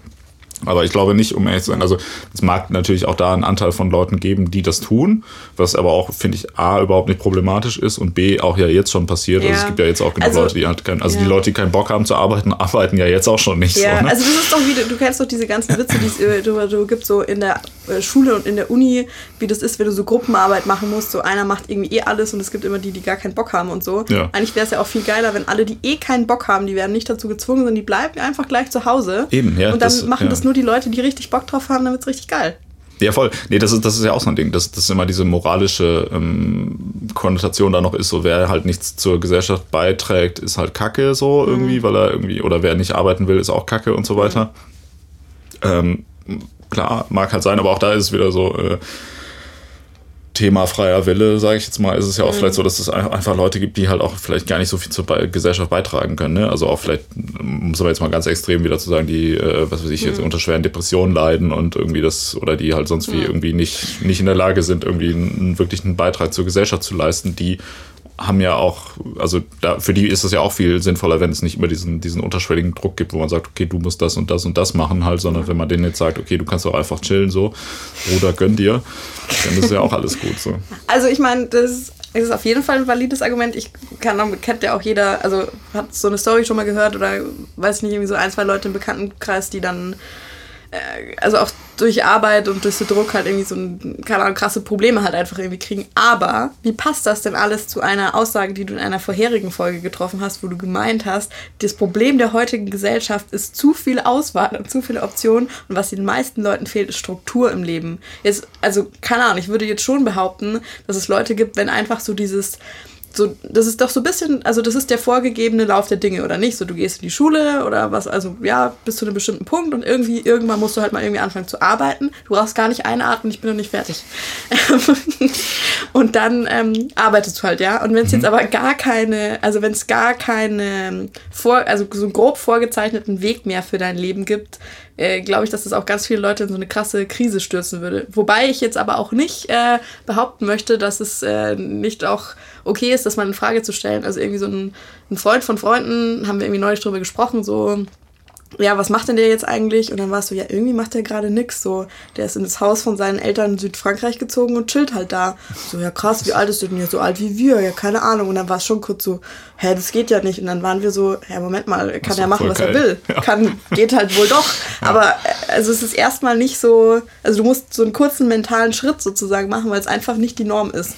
Aber ich glaube nicht, um ehrlich zu sein, also es mag natürlich auch da einen Anteil von Leuten geben, die das tun, was aber auch, finde ich, A, überhaupt nicht problematisch ist und B, auch ja jetzt schon passiert. Also Ja. es gibt ja jetzt auch genug Also- Leute, die halt kein, also Ja. die Leute, die keinen Bock haben zu arbeiten, <laughs> arbeiten ja jetzt auch schon nicht. Ja, so, ne? also das ist doch wieder, du kennst doch diese ganzen Witze, die es äh, du, du gibt so in der äh, Schule und in der Uni, wie das ist, wenn du so Gruppenarbeit machen musst. So einer macht irgendwie eh alles und es gibt immer die, die gar keinen Bock haben und so. Ja. Eigentlich wäre es ja auch viel geiler, wenn alle, die eh keinen Bock haben, die werden nicht dazu gezwungen, sondern die bleiben einfach gleich zu Hause. Eben, ja, Und dann das- machen ja. das nur die Leute, die richtig Bock drauf haben, dann wird es richtig geil. Ja, voll. Nee, das ist, das ist ja auch so ein Ding, dass das immer diese moralische ähm, Konnotation da noch ist, so wer halt nichts zur Gesellschaft beiträgt, ist halt Kacke so mhm. irgendwie, weil er irgendwie, oder wer nicht arbeiten will, ist auch Kacke und so weiter. Mhm. Ähm, klar, mag halt sein, aber auch da ist es wieder so, äh, Thema freier Wille, sage ich jetzt mal, ist es ja auch mhm. vielleicht so, dass es einfach Leute gibt, die halt auch vielleicht gar nicht so viel zur Gesellschaft beitragen können. Ne? Also auch vielleicht, muss aber jetzt mal ganz extrem wieder zu sagen, die, äh, was weiß ich, mhm. jetzt unter schweren Depressionen leiden und irgendwie das, oder die halt sonst wie mhm. irgendwie nicht, nicht in der Lage sind, irgendwie einen, wirklich einen Beitrag zur Gesellschaft zu leisten, die haben ja auch, also da, für die ist es ja auch viel sinnvoller, wenn es nicht immer diesen, diesen unterschwelligen Druck gibt, wo man sagt, okay, du musst das und das und das machen halt, sondern wenn man denen jetzt sagt, okay, du kannst auch einfach chillen so, oder gönn dir, dann ist ja auch alles gut so. Also ich meine, das ist auf jeden Fall ein valides Argument. Ich kann, kennt ja auch jeder, also hat so eine Story schon mal gehört oder weiß ich nicht, irgendwie so ein, zwei Leute im Bekanntenkreis, die dann also auch durch Arbeit und durch den Druck halt irgendwie so ein, keine Ahnung, krasse Probleme halt einfach irgendwie kriegen. Aber wie passt das denn alles zu einer Aussage, die du in einer vorherigen Folge getroffen hast, wo du gemeint hast, das Problem der heutigen Gesellschaft ist zu viel Auswahl und zu viele Optionen und was den meisten Leuten fehlt, ist Struktur im Leben. Jetzt, also, keine Ahnung, ich würde jetzt schon behaupten, dass es Leute gibt, wenn einfach so dieses so, das ist doch so ein bisschen, also das ist der vorgegebene Lauf der Dinge, oder nicht? So, du gehst in die Schule oder was, also ja, bis zu einem bestimmten Punkt und irgendwie, irgendwann musst du halt mal irgendwie anfangen zu arbeiten. Du brauchst gar nicht einatmen, ich bin noch nicht fertig. <laughs> und dann ähm, arbeitest du halt, ja. Und wenn es mhm. jetzt aber gar keine, also wenn es gar keine, vor, also so einen grob vorgezeichneten Weg mehr für dein Leben gibt, äh, glaube ich, dass das auch ganz viele Leute in so eine krasse Krise stürzen würde. Wobei ich jetzt aber auch nicht äh, behaupten möchte, dass es äh, nicht auch okay ist, das mal in Frage zu stellen. Also irgendwie so ein, ein Freund von Freunden, haben wir irgendwie neulich drüber gesprochen, so ja, was macht denn der jetzt eigentlich? Und dann war es so, ja, irgendwie macht der gerade nix. So, der ist in das Haus von seinen Eltern in Südfrankreich gezogen und chillt halt da. So, ja krass, wie alt ist du denn hier? So alt wie wir, ja, keine Ahnung. Und dann war es schon kurz so, hä, das geht ja nicht. Und dann waren wir so, ja, Moment mal, er kann ja machen, was geil. er will. <laughs> Ja. Kann, geht halt wohl doch. Ja. Aber äh, also es ist erstmal nicht so, also du musst so einen kurzen mentalen Schritt sozusagen machen, weil es einfach nicht die Norm ist.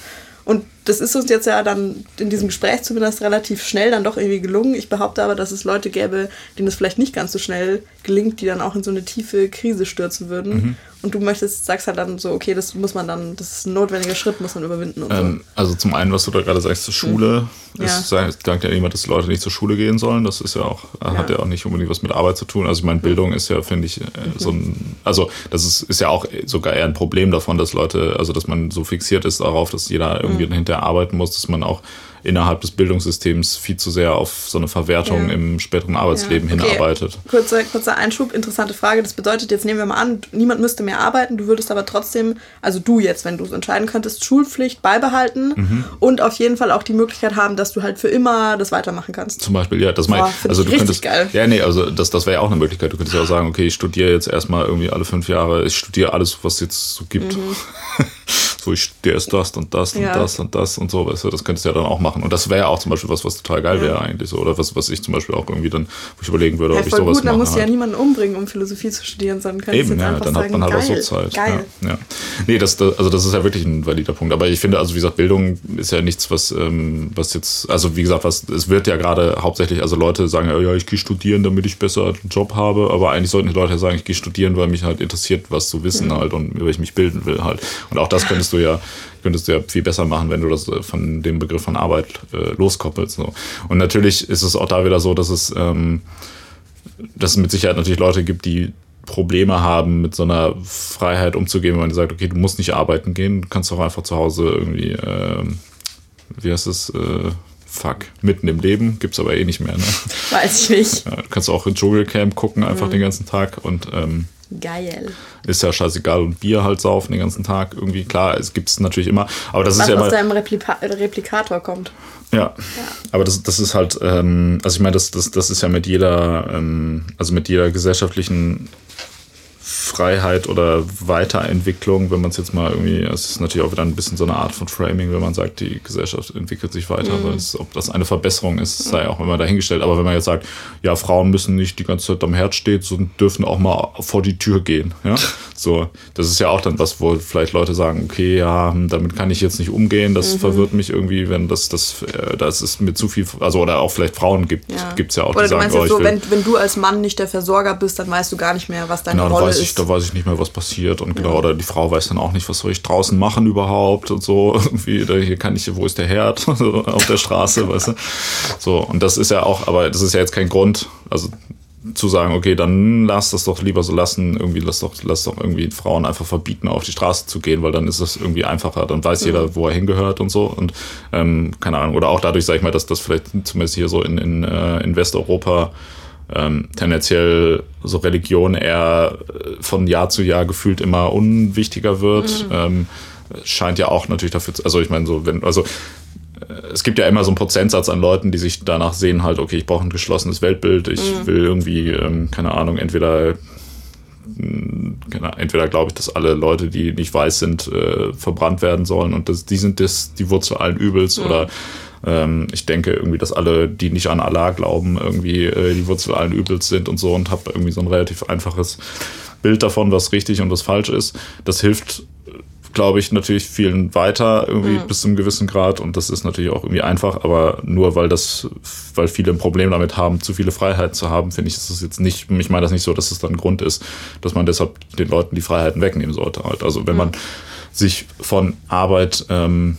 Und das ist uns jetzt ja dann in diesem Gespräch zumindest relativ schnell dann doch irgendwie gelungen. Ich behaupte aber, dass es Leute gäbe, denen es vielleicht nicht ganz so schnell gelingt, die dann auch in so eine tiefe Krise stürzen würden. Mhm. Und du möchtest, sagst halt dann so, okay, das muss man dann, das ist ein notwendiger Schritt, muss man überwinden. Ähm, so. Also zum einen, was du da gerade sagst, zur Schule, mhm. ist, ja. sagt ja niemand, dass Leute nicht zur Schule gehen sollen. Das ist ja auch, ja. hat ja auch nicht unbedingt was mit Arbeit zu tun. Also ich meine, Bildung ist ja, finde ich, äh, mhm. so ein, also das ist, ist ja auch sogar eher ein Problem davon, dass Leute, also dass man so fixiert ist darauf, dass jeder irgendwie mhm. hinterher arbeiten muss, dass man auch innerhalb des Bildungssystems viel zu sehr auf so eine Verwertung ja. im späteren Arbeitsleben ja. okay. hinarbeitet. Kurzer, kurzer Einschub, interessante Frage. Das bedeutet, jetzt nehmen wir mal an, niemand müsste mehr arbeiten, du würdest aber trotzdem, also du jetzt, wenn du es entscheiden könntest, Schulpflicht beibehalten mhm. und auf jeden Fall auch die Möglichkeit haben, dass du halt für immer das weitermachen kannst. Zum Beispiel, ja, das meine ich. Also du könntest, geil. Ja, nee, also das, das wäre ja auch eine Möglichkeit. Du könntest ja auch sagen, okay, ich studiere jetzt erstmal irgendwie alle fünf Jahre, ich studiere alles, was es jetzt so gibt. Mhm. <laughs> so, ich studiere erst das und das und ja. das und das und so, weißt du, das könntest du ja dann auch machen. Und das wäre ja auch zum Beispiel was, was total geil ja. wäre eigentlich so. Oder was, was ich zum Beispiel auch irgendwie dann, wo ich überlegen würde, ja, ob ich sowas gut, mache. Dann musst du ja halt. niemanden umbringen, um Philosophie zu studieren, sondern kannst Eben, ja, dann sagen, hat man halt geil, auch so Zeit. Geil. Ja, ja. Nee, das, das, also das ist ja wirklich ein valider Punkt. Aber ich finde, also wie gesagt, Bildung ist ja nichts, was, ähm, was jetzt, also wie gesagt, was, es wird ja gerade hauptsächlich, also Leute sagen ja, ich gehe studieren, damit ich besser einen Job habe, aber eigentlich sollten die Leute ja sagen, ich gehe studieren, weil mich halt interessiert, was zu wissen mhm. halt und über ich mich bilden will halt. Und auch das könntest du ja könntest du ja viel besser machen, wenn du das äh, von dem Begriff von Arbeit äh, loskoppelst. So. Und natürlich ist es auch da wieder so, dass es, ähm, dass es mit Sicherheit natürlich Leute gibt, die Probleme haben, mit so einer Freiheit umzugehen, wenn man sagt, okay, du musst nicht arbeiten gehen, du kannst auch einfach zu Hause irgendwie, äh, wie heißt es, äh, fuck, mitten im Leben, gibt's aber eh nicht mehr, ne? <laughs> Weiß ich nicht. Ja, du kannst auch in Dschungelcamp gucken, einfach mhm. den ganzen Tag und ähm, Geil. Ist ja scheißegal und Bier halt saufen den ganzen Tag irgendwie. Klar, es gibt es natürlich immer. Aber das Was ist ja aus deinem Replika Replikator kommt. Ja. ja. Aber das, das ist halt, ähm, also ich meine, das, das, das ist ja mit jeder, ähm, also mit jeder gesellschaftlichen Freiheit oder Weiterentwicklung, wenn man es jetzt mal irgendwie, es ist natürlich auch wieder ein bisschen so eine Art von Framing, wenn man sagt, die Gesellschaft entwickelt sich weiter, mhm. es, ob das eine Verbesserung ist, sei auch immer dahingestellt. Aber wenn man jetzt sagt, ja, Frauen müssen nicht die ganze Zeit am Herd stehen, so dürfen auch mal vor die Tür gehen, ja, <laughs> so, das ist ja auch dann was, wo vielleicht Leute sagen, okay, ja, hm, damit kann ich jetzt nicht umgehen, das mhm. verwirrt mich irgendwie, wenn das, das, äh, das ist mir zu viel, also oder auch vielleicht Frauen gibt, ja. es ja auch, oder die sagen, oh, so, wenn, wenn du als Mann nicht der Versorger bist, dann weißt du gar nicht mehr, was deine genau, Rolle ist da weiß ich nicht mehr, was passiert. Und genau, oder die Frau weiß dann auch nicht, was soll ich draußen machen überhaupt und so, <laughs> irgendwie, da hier kann ich, wo ist der Herd? <laughs> Auf der Straße, weißt du. So, und das ist ja auch, aber das ist ja jetzt kein Grund, also zu sagen, okay, dann lass das doch lieber so lassen, irgendwie lass doch, lass doch irgendwie Frauen einfach verbieten, auf die Straße zu gehen, weil dann ist es irgendwie einfacher, dann weiß mhm. jeder, wo er hingehört und so. Und ähm, keine Ahnung, oder auch dadurch, sag ich mal, dass das vielleicht zumindest hier so in, in, äh, in Westeuropa ähm, tendenziell so Religion eher äh, von Jahr zu Jahr gefühlt immer unwichtiger wird, mhm. ähm, scheint ja auch natürlich dafür zu, also ich meine so, wenn, also äh, es gibt ja immer so einen Prozentsatz an Leuten, die sich danach sehen, halt, okay, ich brauche ein geschlossenes Weltbild, ich mhm. will irgendwie, ähm, keine Ahnung, entweder entweder glaube ich, dass alle Leute, die nicht weiß sind, äh, verbrannt werden sollen und das, die sind das, die Wurzel allen Übels mhm. oder ähm, ich denke irgendwie, dass alle, die nicht an Allah glauben, irgendwie äh, die Wurzel allen Übels sind und so und habe irgendwie so ein relativ einfaches Bild davon, was richtig und was falsch ist. Das hilft glaube ich, natürlich vielen weiter, irgendwie mhm. bis zu einem gewissen Grad. Und das ist natürlich auch irgendwie einfach, aber nur weil das, weil viele ein Problem damit haben, zu viele Freiheiten zu haben, finde ich, ist das jetzt nicht, ich meine das nicht so, dass es dann ein Grund ist, dass man deshalb den Leuten die Freiheiten wegnehmen sollte. Halt. Also wenn mhm. man sich von Arbeit ähm,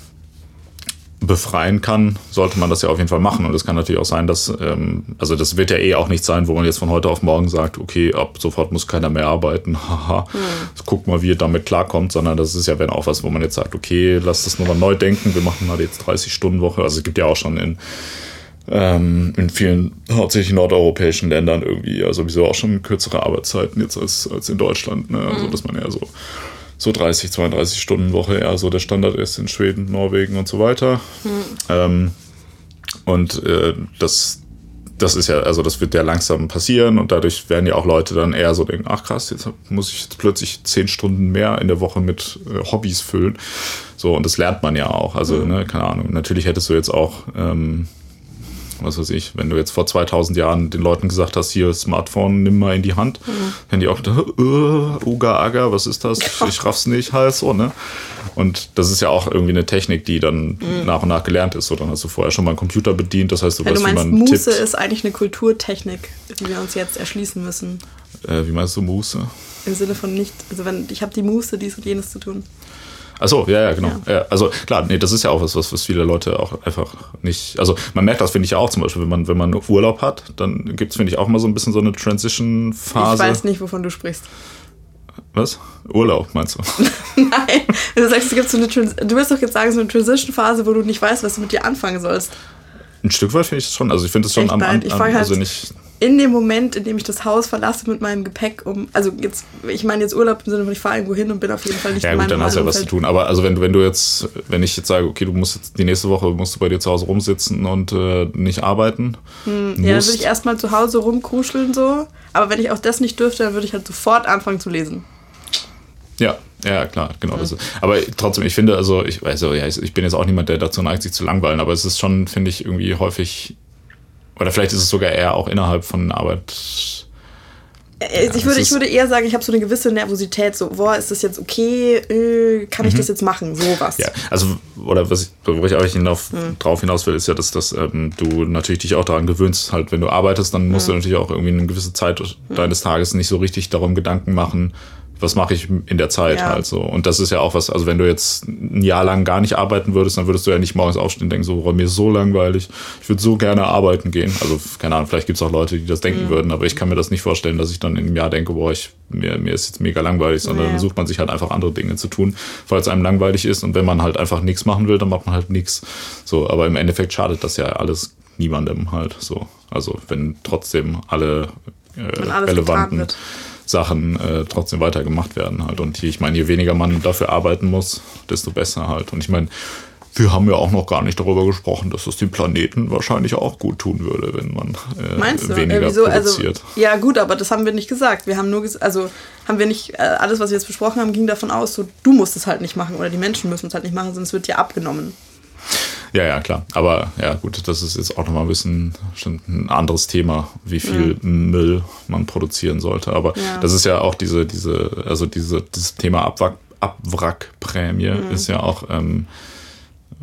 befreien kann, sollte man das ja auf jeden Fall machen. Und es kann natürlich auch sein, dass, ähm, also das wird ja eh auch nicht sein, wo man jetzt von heute auf morgen sagt, okay, ab sofort muss keiner mehr arbeiten, <laughs> haha, hm. guck mal, wie ihr damit klarkommt, sondern das ist ja wenn auch was, wo man jetzt sagt, okay, lass das nochmal neu denken, wir machen halt jetzt 30 Stunden Woche. Also es gibt ja auch schon in ähm, in vielen hauptsächlich nordeuropäischen Ländern irgendwie ja sowieso auch schon kürzere Arbeitszeiten jetzt als, als in Deutschland. Ne? Also hm. dass man ja so so 30, 32 Stunden Woche eher so der Standard ist in Schweden, Norwegen und so weiter. Mhm. Ähm, und äh, das, das ist ja, also das wird ja langsam passieren und dadurch werden ja auch Leute dann eher so denken, ach krass, jetzt muss ich jetzt plötzlich zehn Stunden mehr in der Woche mit äh, Hobbys füllen. So, und das lernt man ja auch. Also, mhm. ne, keine Ahnung. Natürlich hättest du jetzt auch ähm, was weiß ich, wenn du jetzt vor 2000 Jahren den Leuten gesagt hast, hier Smartphone, nimm mal in die Hand, mhm. hätten die auch gedacht, äh, Uga Aga, was ist das? Ich raff's nicht, halt so, ne? Und das ist ja auch irgendwie eine Technik, die dann mhm. nach und nach gelernt ist. So, dann hast du vorher schon mal einen Computer bedient, das heißt, du ja, weißt, du meinst, wie man Muße tippt. ist eigentlich eine Kulturtechnik, die wir uns jetzt erschließen müssen. Äh, wie meinst du Muße? Im Sinne von nicht, also wenn ich habe die Muße, dies und jenes zu tun. Achso, ja, ja, genau. Ja. Ja, also klar, nee, das ist ja auch was, was, viele Leute auch einfach nicht. Also man merkt das, finde ich ja auch zum Beispiel, wenn man, wenn man Urlaub hat, dann gibt es, finde ich, auch mal so ein bisschen so eine Transition-Phase. Ich weiß nicht, wovon du sprichst. Was? Urlaub, meinst du? <laughs> Nein, du sagst, es gibt so eine Trans Du willst doch jetzt sagen, so eine Transition-Phase, wo du nicht weißt, was du mit dir anfangen sollst. Ein Stück weit finde ich das schon. Also ich finde es schon Echt, am, am also nicht in dem Moment, in dem ich das Haus verlasse mit meinem Gepäck, um, also jetzt, ich meine jetzt Urlaub im Sinne von, ich fahre irgendwo hin und bin auf jeden Fall nicht Ja, gut, dann hast du ja was zu tun. Aber also wenn du, wenn du jetzt, wenn ich jetzt sage, okay, du musst jetzt die nächste Woche musst du bei dir zu Hause rumsitzen und äh, nicht arbeiten. Hm, ja, dann würde ich erstmal zu Hause rumkruscheln so. Aber wenn ich auch das nicht dürfte, dann würde ich halt sofort anfangen zu lesen. Ja, ja, klar, genau. Ja. Das ist, aber trotzdem, ich finde, also ich weiß ja, ich bin jetzt auch niemand, der dazu neigt, sich zu langweilen, aber es ist schon, finde ich, irgendwie häufig oder vielleicht ist es sogar eher auch innerhalb von Arbeit. Äh, ich, würde, ich würde eher sagen, ich habe so eine gewisse Nervosität, so, boah, ist das jetzt okay, äh, kann ich mhm. das jetzt machen, sowas. Ja, also, oder was ich, wo ich auch hinauf, mhm. drauf hinaus will, ist ja, dass, dass ähm, du natürlich dich auch daran gewöhnst, halt, wenn du arbeitest, dann musst mhm. du natürlich auch irgendwie eine gewisse Zeit mhm. deines Tages nicht so richtig darum Gedanken machen, was mache ich in der Zeit ja. halt so. Und das ist ja auch was, also wenn du jetzt ein Jahr lang gar nicht arbeiten würdest, dann würdest du ja nicht morgens aufstehen und denken, so, oh, mir ist so langweilig, ich würde so gerne arbeiten gehen. Also, keine Ahnung, vielleicht gibt es auch Leute, die das denken mhm. würden, aber ich kann mir das nicht vorstellen, dass ich dann in einem Jahr denke, boah, ich, mir, mir ist jetzt mega langweilig, sondern ja. dann sucht man sich halt einfach andere Dinge zu tun, es einem langweilig ist. Und wenn man halt einfach nichts machen will, dann macht man halt nichts. So, aber im Endeffekt schadet das ja alles niemandem halt so. Also wenn trotzdem alle äh, relevanten Sachen äh, trotzdem weiter gemacht werden halt. Und hier, ich meine, je weniger man dafür arbeiten muss, desto besser halt. Und ich meine, wir haben ja auch noch gar nicht darüber gesprochen, dass es dem Planeten wahrscheinlich auch gut tun würde, wenn man äh, Meinst du? weniger äh, produziert. Also, ja gut, aber das haben wir nicht gesagt. Wir haben nur, also haben wir nicht, äh, alles was wir jetzt besprochen haben, ging davon aus, so du musst es halt nicht machen oder die Menschen müssen es halt nicht machen, sonst wird dir abgenommen. Ja, ja, klar. Aber ja, gut, das ist jetzt auch nochmal ein bisschen ein anderes Thema, wie viel ja. Müll man produzieren sollte. Aber ja. das ist ja auch diese, diese, also diese, dieses Thema Abwrack, Abwrackprämie mhm. ist ja auch, ähm,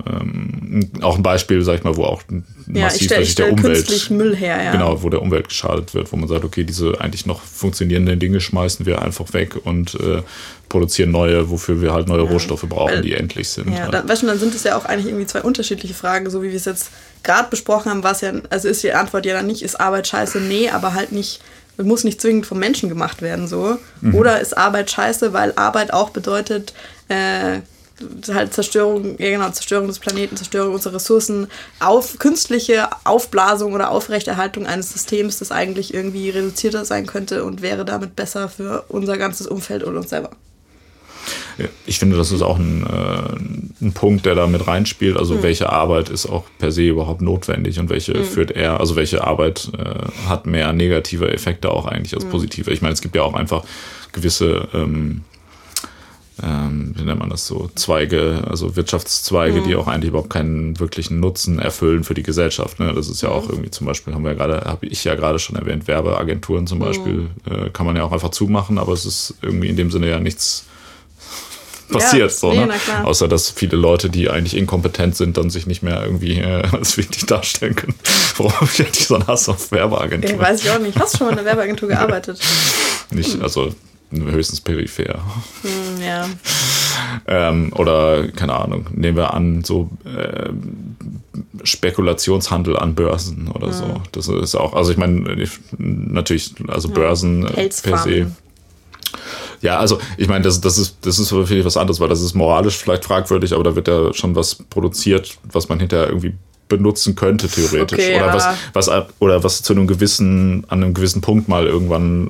ähm, auch ein Beispiel, sag ich mal, wo auch Ja, massiv ich stelle natürlich der stell Umwelt Müll her, ja. Genau, wo der Umwelt geschadet wird, wo man sagt, okay, diese eigentlich noch funktionierenden Dinge schmeißen wir einfach weg und äh, produzieren neue, wofür wir halt neue Rohstoffe brauchen, Weil- die endlich sind. Ja, halt. dann, weißt du, dann sind es ja auch eigentlich irgendwie zwei unterschiedliche Fragen, so wie wir es jetzt gerade besprochen haben, was ja, also ist die Antwort ja dann nicht, ist Arbeit scheiße? Nee, aber halt nicht, muss nicht zwingend vom Menschen gemacht werden, so. Mhm. Oder ist Arbeit scheiße, weil Arbeit auch bedeutet, äh, halt Zerstörung, ja genau, Zerstörung des Planeten, Zerstörung unserer Ressourcen, auf künstliche Aufblasung oder Aufrechterhaltung eines Systems, das eigentlich irgendwie reduzierter sein könnte und wäre damit besser für unser ganzes Umfeld und uns selber. Ich finde, das ist auch ein, äh, ein Punkt, der da mit reinspielt. Also welche Arbeit ist auch per se überhaupt notwendig und welche führt eher, also welche Arbeit äh, hat mehr negative Effekte auch eigentlich als positive. Ich meine, es gibt ja auch einfach gewisse, ähm, ähm, wie nennt man das so, Zweige, also Wirtschaftszweige, die auch eigentlich überhaupt keinen wirklichen Nutzen erfüllen für die Gesellschaft. Ne? Das ist ja auch irgendwie zum Beispiel, haben wir ja gerade, habe ich ja gerade schon erwähnt, Werbeagenturen zum Beispiel, äh, kann man ja auch einfach zumachen, aber es ist irgendwie in dem Sinne ja nichts passiert. so, nee, ne? Außer dass viele Leute, die eigentlich inkompetent sind, dann sich nicht mehr irgendwie äh, <laughs> als wichtig darstellen können. <laughs> Warum ich eigentlich so einen Hass auf Ja, Werbeagenturen? weiß ich auch nicht. Hast du schon mal in einer Werbeagentur gearbeitet? Nicht, also höchstens peripher. Hm, ja. <laughs> Ähm, oder, keine Ahnung, nehmen wir an, so ähm, Spekulationshandel an Börsen oder so. Das ist auch, also ich meine, ich- natürlich, also Börsen äh, per se. Ja, also ich meine, das, das ist das ist wirklich was anderes, weil das ist moralisch vielleicht fragwürdig, aber da wird ja schon was produziert, was man hinterher irgendwie benutzen könnte theoretisch Okay, oder was aber- was ab- oder was zu einem gewissen an einem gewissen Punkt mal irgendwann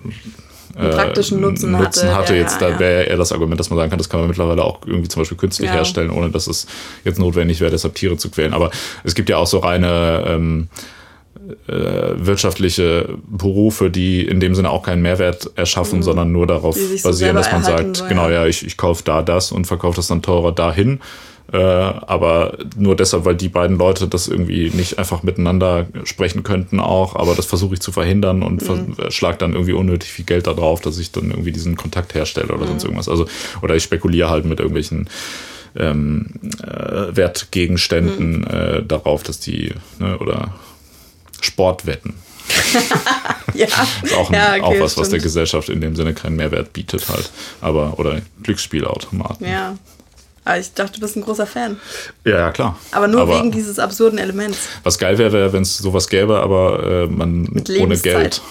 Einen praktischen Nutzen, Nutzen hatte. ja, jetzt ja, da ja. wäre eher das Argument, dass man sagen kann, das kann man mittlerweile auch irgendwie zum Beispiel künstlich Ja. herstellen, ohne dass es jetzt notwendig wäre, deshalb Tiere zu quälen. Aber es gibt ja auch so reine ähm, äh, wirtschaftliche Berufe, die in dem Sinne auch keinen Mehrwert erschaffen, sondern nur darauf Mhm. Sich so basieren, dass man sagt, sollen, genau, ja. ja, ich, ich kaufe da das und verkaufe das dann teurer dahin. Äh, aber nur deshalb, weil die beiden Leute das irgendwie nicht einfach miteinander sprechen könnten auch, aber das versuche ich zu verhindern und Mhm. ver schlag dann irgendwie unnötig viel Geld da drauf, dass ich dann irgendwie diesen Kontakt herstelle oder Mhm. sonst irgendwas. Also, oder ich spekuliere halt mit irgendwelchen ähm, äh, Wertgegenständen Mhm. äh, darauf, dass die, ne, oder Sportwetten. <laughs> Ja, Ist auch, ein, ja okay, auch was, was der stimmt. Gesellschaft in dem Sinne keinen Mehrwert bietet halt. Aber, oder Glücksspielautomaten. Ja. Aber ich dachte, du bist ein großer Fan. Ja, ja, klar. Aber nur wegen dieses absurden Elements. Was geil wäre, wäre, wenn es sowas gäbe, aber äh, man Mit ohne Lebenszeit. Geld.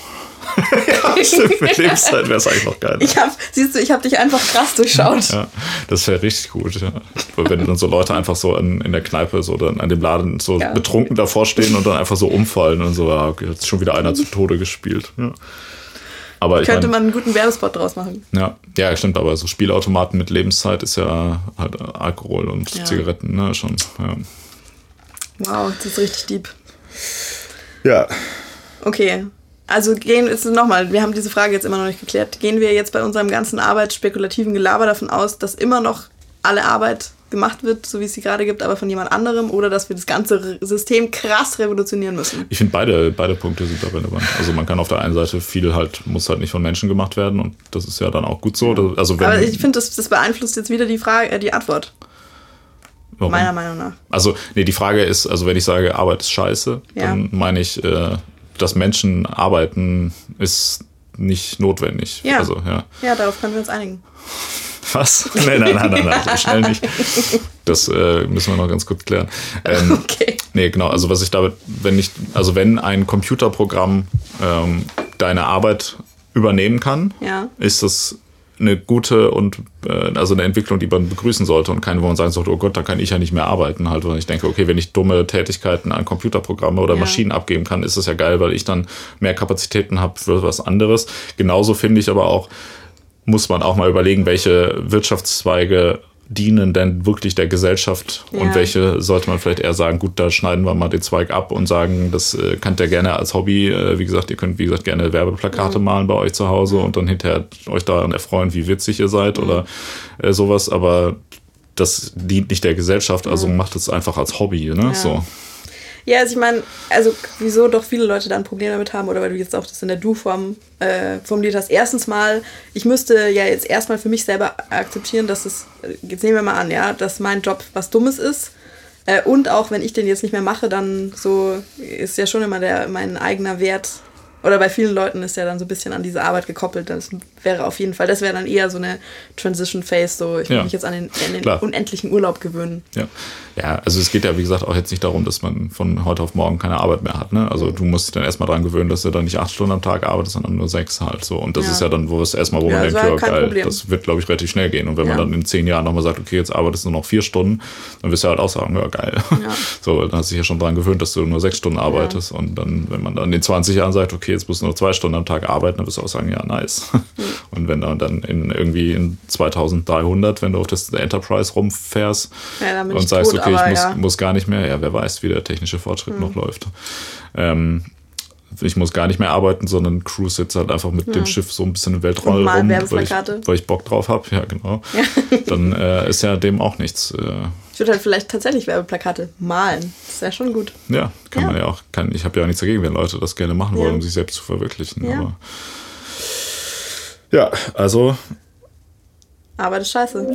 <laughs> ja, stimmt, mit <laughs> Lebenszeit wäre es eigentlich noch geil. Ich hab, siehst du, ich habe dich einfach krass durchschaut. Ja, das wäre richtig gut. Ja. Wenn dann so Leute einfach so an, in der Kneipe so dann an dem Laden so Ja. betrunken davor stehen und dann einfach so umfallen und so, ja, okay, jetzt schon wieder einer zu Tode gespielt. Ja. Aber ich Könnte mein, man einen guten Werbespot draus machen. ja, ja, stimmt, aber so Spielautomaten mit Lebenszeit ist ja halt Alkohol und Ja. Zigaretten, ne, schon. Ja. Wow, das ist richtig deep. ja. Okay. Also gehen jetzt nochmal, wir haben diese Frage jetzt immer noch nicht geklärt. Gehen wir jetzt bei unserem ganzen arbeitsspekulativen Gelaber davon aus, dass immer noch alle Arbeit gemacht wird, so wie es sie gerade gibt, aber von jemand anderem, oder dass wir das ganze System krass revolutionieren müssen? Ich finde beide, beide Punkte sind da relevant. Also man kann auf der einen Seite viel halt, muss halt nicht von Menschen gemacht werden und das ist ja dann auch gut so. Also wenn, Aber ich finde, das, das beeinflusst jetzt wieder die Frage, äh, die Antwort, warum? meiner Meinung nach. Also, nee, die Frage ist, also wenn ich sage, Arbeit ist scheiße, Ja. dann meine ich, äh, dass Menschen arbeiten ist nicht notwendig. Ja. Also, ja. Ja, darauf können wir uns einigen. Was? <laughs> Nein, nein, nein, nein, nein, so schnell nicht. Das äh, müssen wir noch ganz kurz klären. Ähm, Okay. Nee, genau. Also was ich damit, wenn ich, also wenn ein Computerprogramm ähm, deine Arbeit übernehmen kann, Ja. ist das eine gute und äh, also eine Entwicklung, die man begrüßen sollte und keine, wo man sagen sollte, oh Gott, da kann ich ja nicht mehr arbeiten. Halt, weil ich denke, okay, wenn ich dumme Tätigkeiten an Computerprogramme oder Ja. Maschinen abgeben kann, ist das ja geil, weil ich dann mehr Kapazitäten habe für was anderes. Genauso finde ich aber auch, muss man auch mal überlegen, welche Wirtschaftszweige dienen denn wirklich der Gesellschaft und Ja. welche sollte man vielleicht eher sagen, gut, da schneiden wir mal den Zweig ab und sagen, das äh, könnt ihr gerne als Hobby, äh, wie gesagt, ihr könnt, wie gesagt, gerne Werbeplakate malen bei euch zu Hause und dann hinterher euch daran erfreuen, wie witzig ihr seid oder äh, sowas, aber das dient nicht der Gesellschaft, also macht es einfach als Hobby, ne? Ja. So. Ja, also ich meine, also wieso doch viele Leute da ein Problem damit haben oder weil du jetzt auch das in der Du-Form äh, formuliert hast. Erstens mal, ich müsste ja jetzt erstmal für mich selber akzeptieren, dass es, äh, jetzt nehmen wir mal an, ja, dass mein Job was Dummes ist. Äh, und auch wenn ich den jetzt nicht mehr mache, dann so ist ja schon immer der mein eigener Wert oder bei vielen Leuten ist ja dann so ein bisschen an diese Arbeit gekoppelt. Das wäre auf jeden Fall, das wäre dann eher so eine Transition Phase, so ich will ja, mich jetzt an den, an den unendlichen Urlaub gewöhnen. Ja. ja, also es geht ja wie gesagt auch jetzt nicht darum, dass man von heute auf morgen keine Arbeit mehr hat. Ne? Also du musst dich dann erstmal daran gewöhnen, dass du dann nicht acht Stunden am Tag arbeitest, sondern nur sechs halt so. Und das ja. ist ja dann, wo es erstmal, wo ja, man denkt, ja geil, Problem. das wird glaube ich relativ schnell gehen. Und wenn man dann in zehn Jahren nochmal sagt, okay, jetzt arbeitest du nur noch vier Stunden, dann wirst du halt auch sagen, ja geil. <laughs> So, dann hast du dich ja schon daran gewöhnt, dass du nur sechs Stunden arbeitest. Und dann, wenn man dann in den 20 Jahren sagt, okay, jetzt musst du nur zwei Stunden am Tag arbeiten, dann wirst du auch sagen, ja, nice. Mhm. <laughs> Und wenn du dann in irgendwie in 2300, wenn du auf das Enterprise rumfährst ja, und sagst, tot, okay, ich muss, ja. muss, gar nicht mehr, ja, wer weiß, wie der technische Fortschritt mhm. noch läuft. Ähm, ich muss gar nicht mehr arbeiten, sondern cruise jetzt halt einfach mit ja. dem Schiff so ein bisschen im Weltraum rum, weil ich, weil ich, Bock drauf habe. Ja, genau. <laughs> Ja. Dann äh, ist ja dem auch nichts. Äh, ich würde halt vielleicht tatsächlich Werbeplakate malen. Das wäre schon gut. Ja, kann ja. man ja auch. Kann, ich habe ja auch nichts dagegen, wenn Leute das gerne machen wollen, um sich selbst zu verwirklichen. Aber ja, also. Arbeit ist scheiße.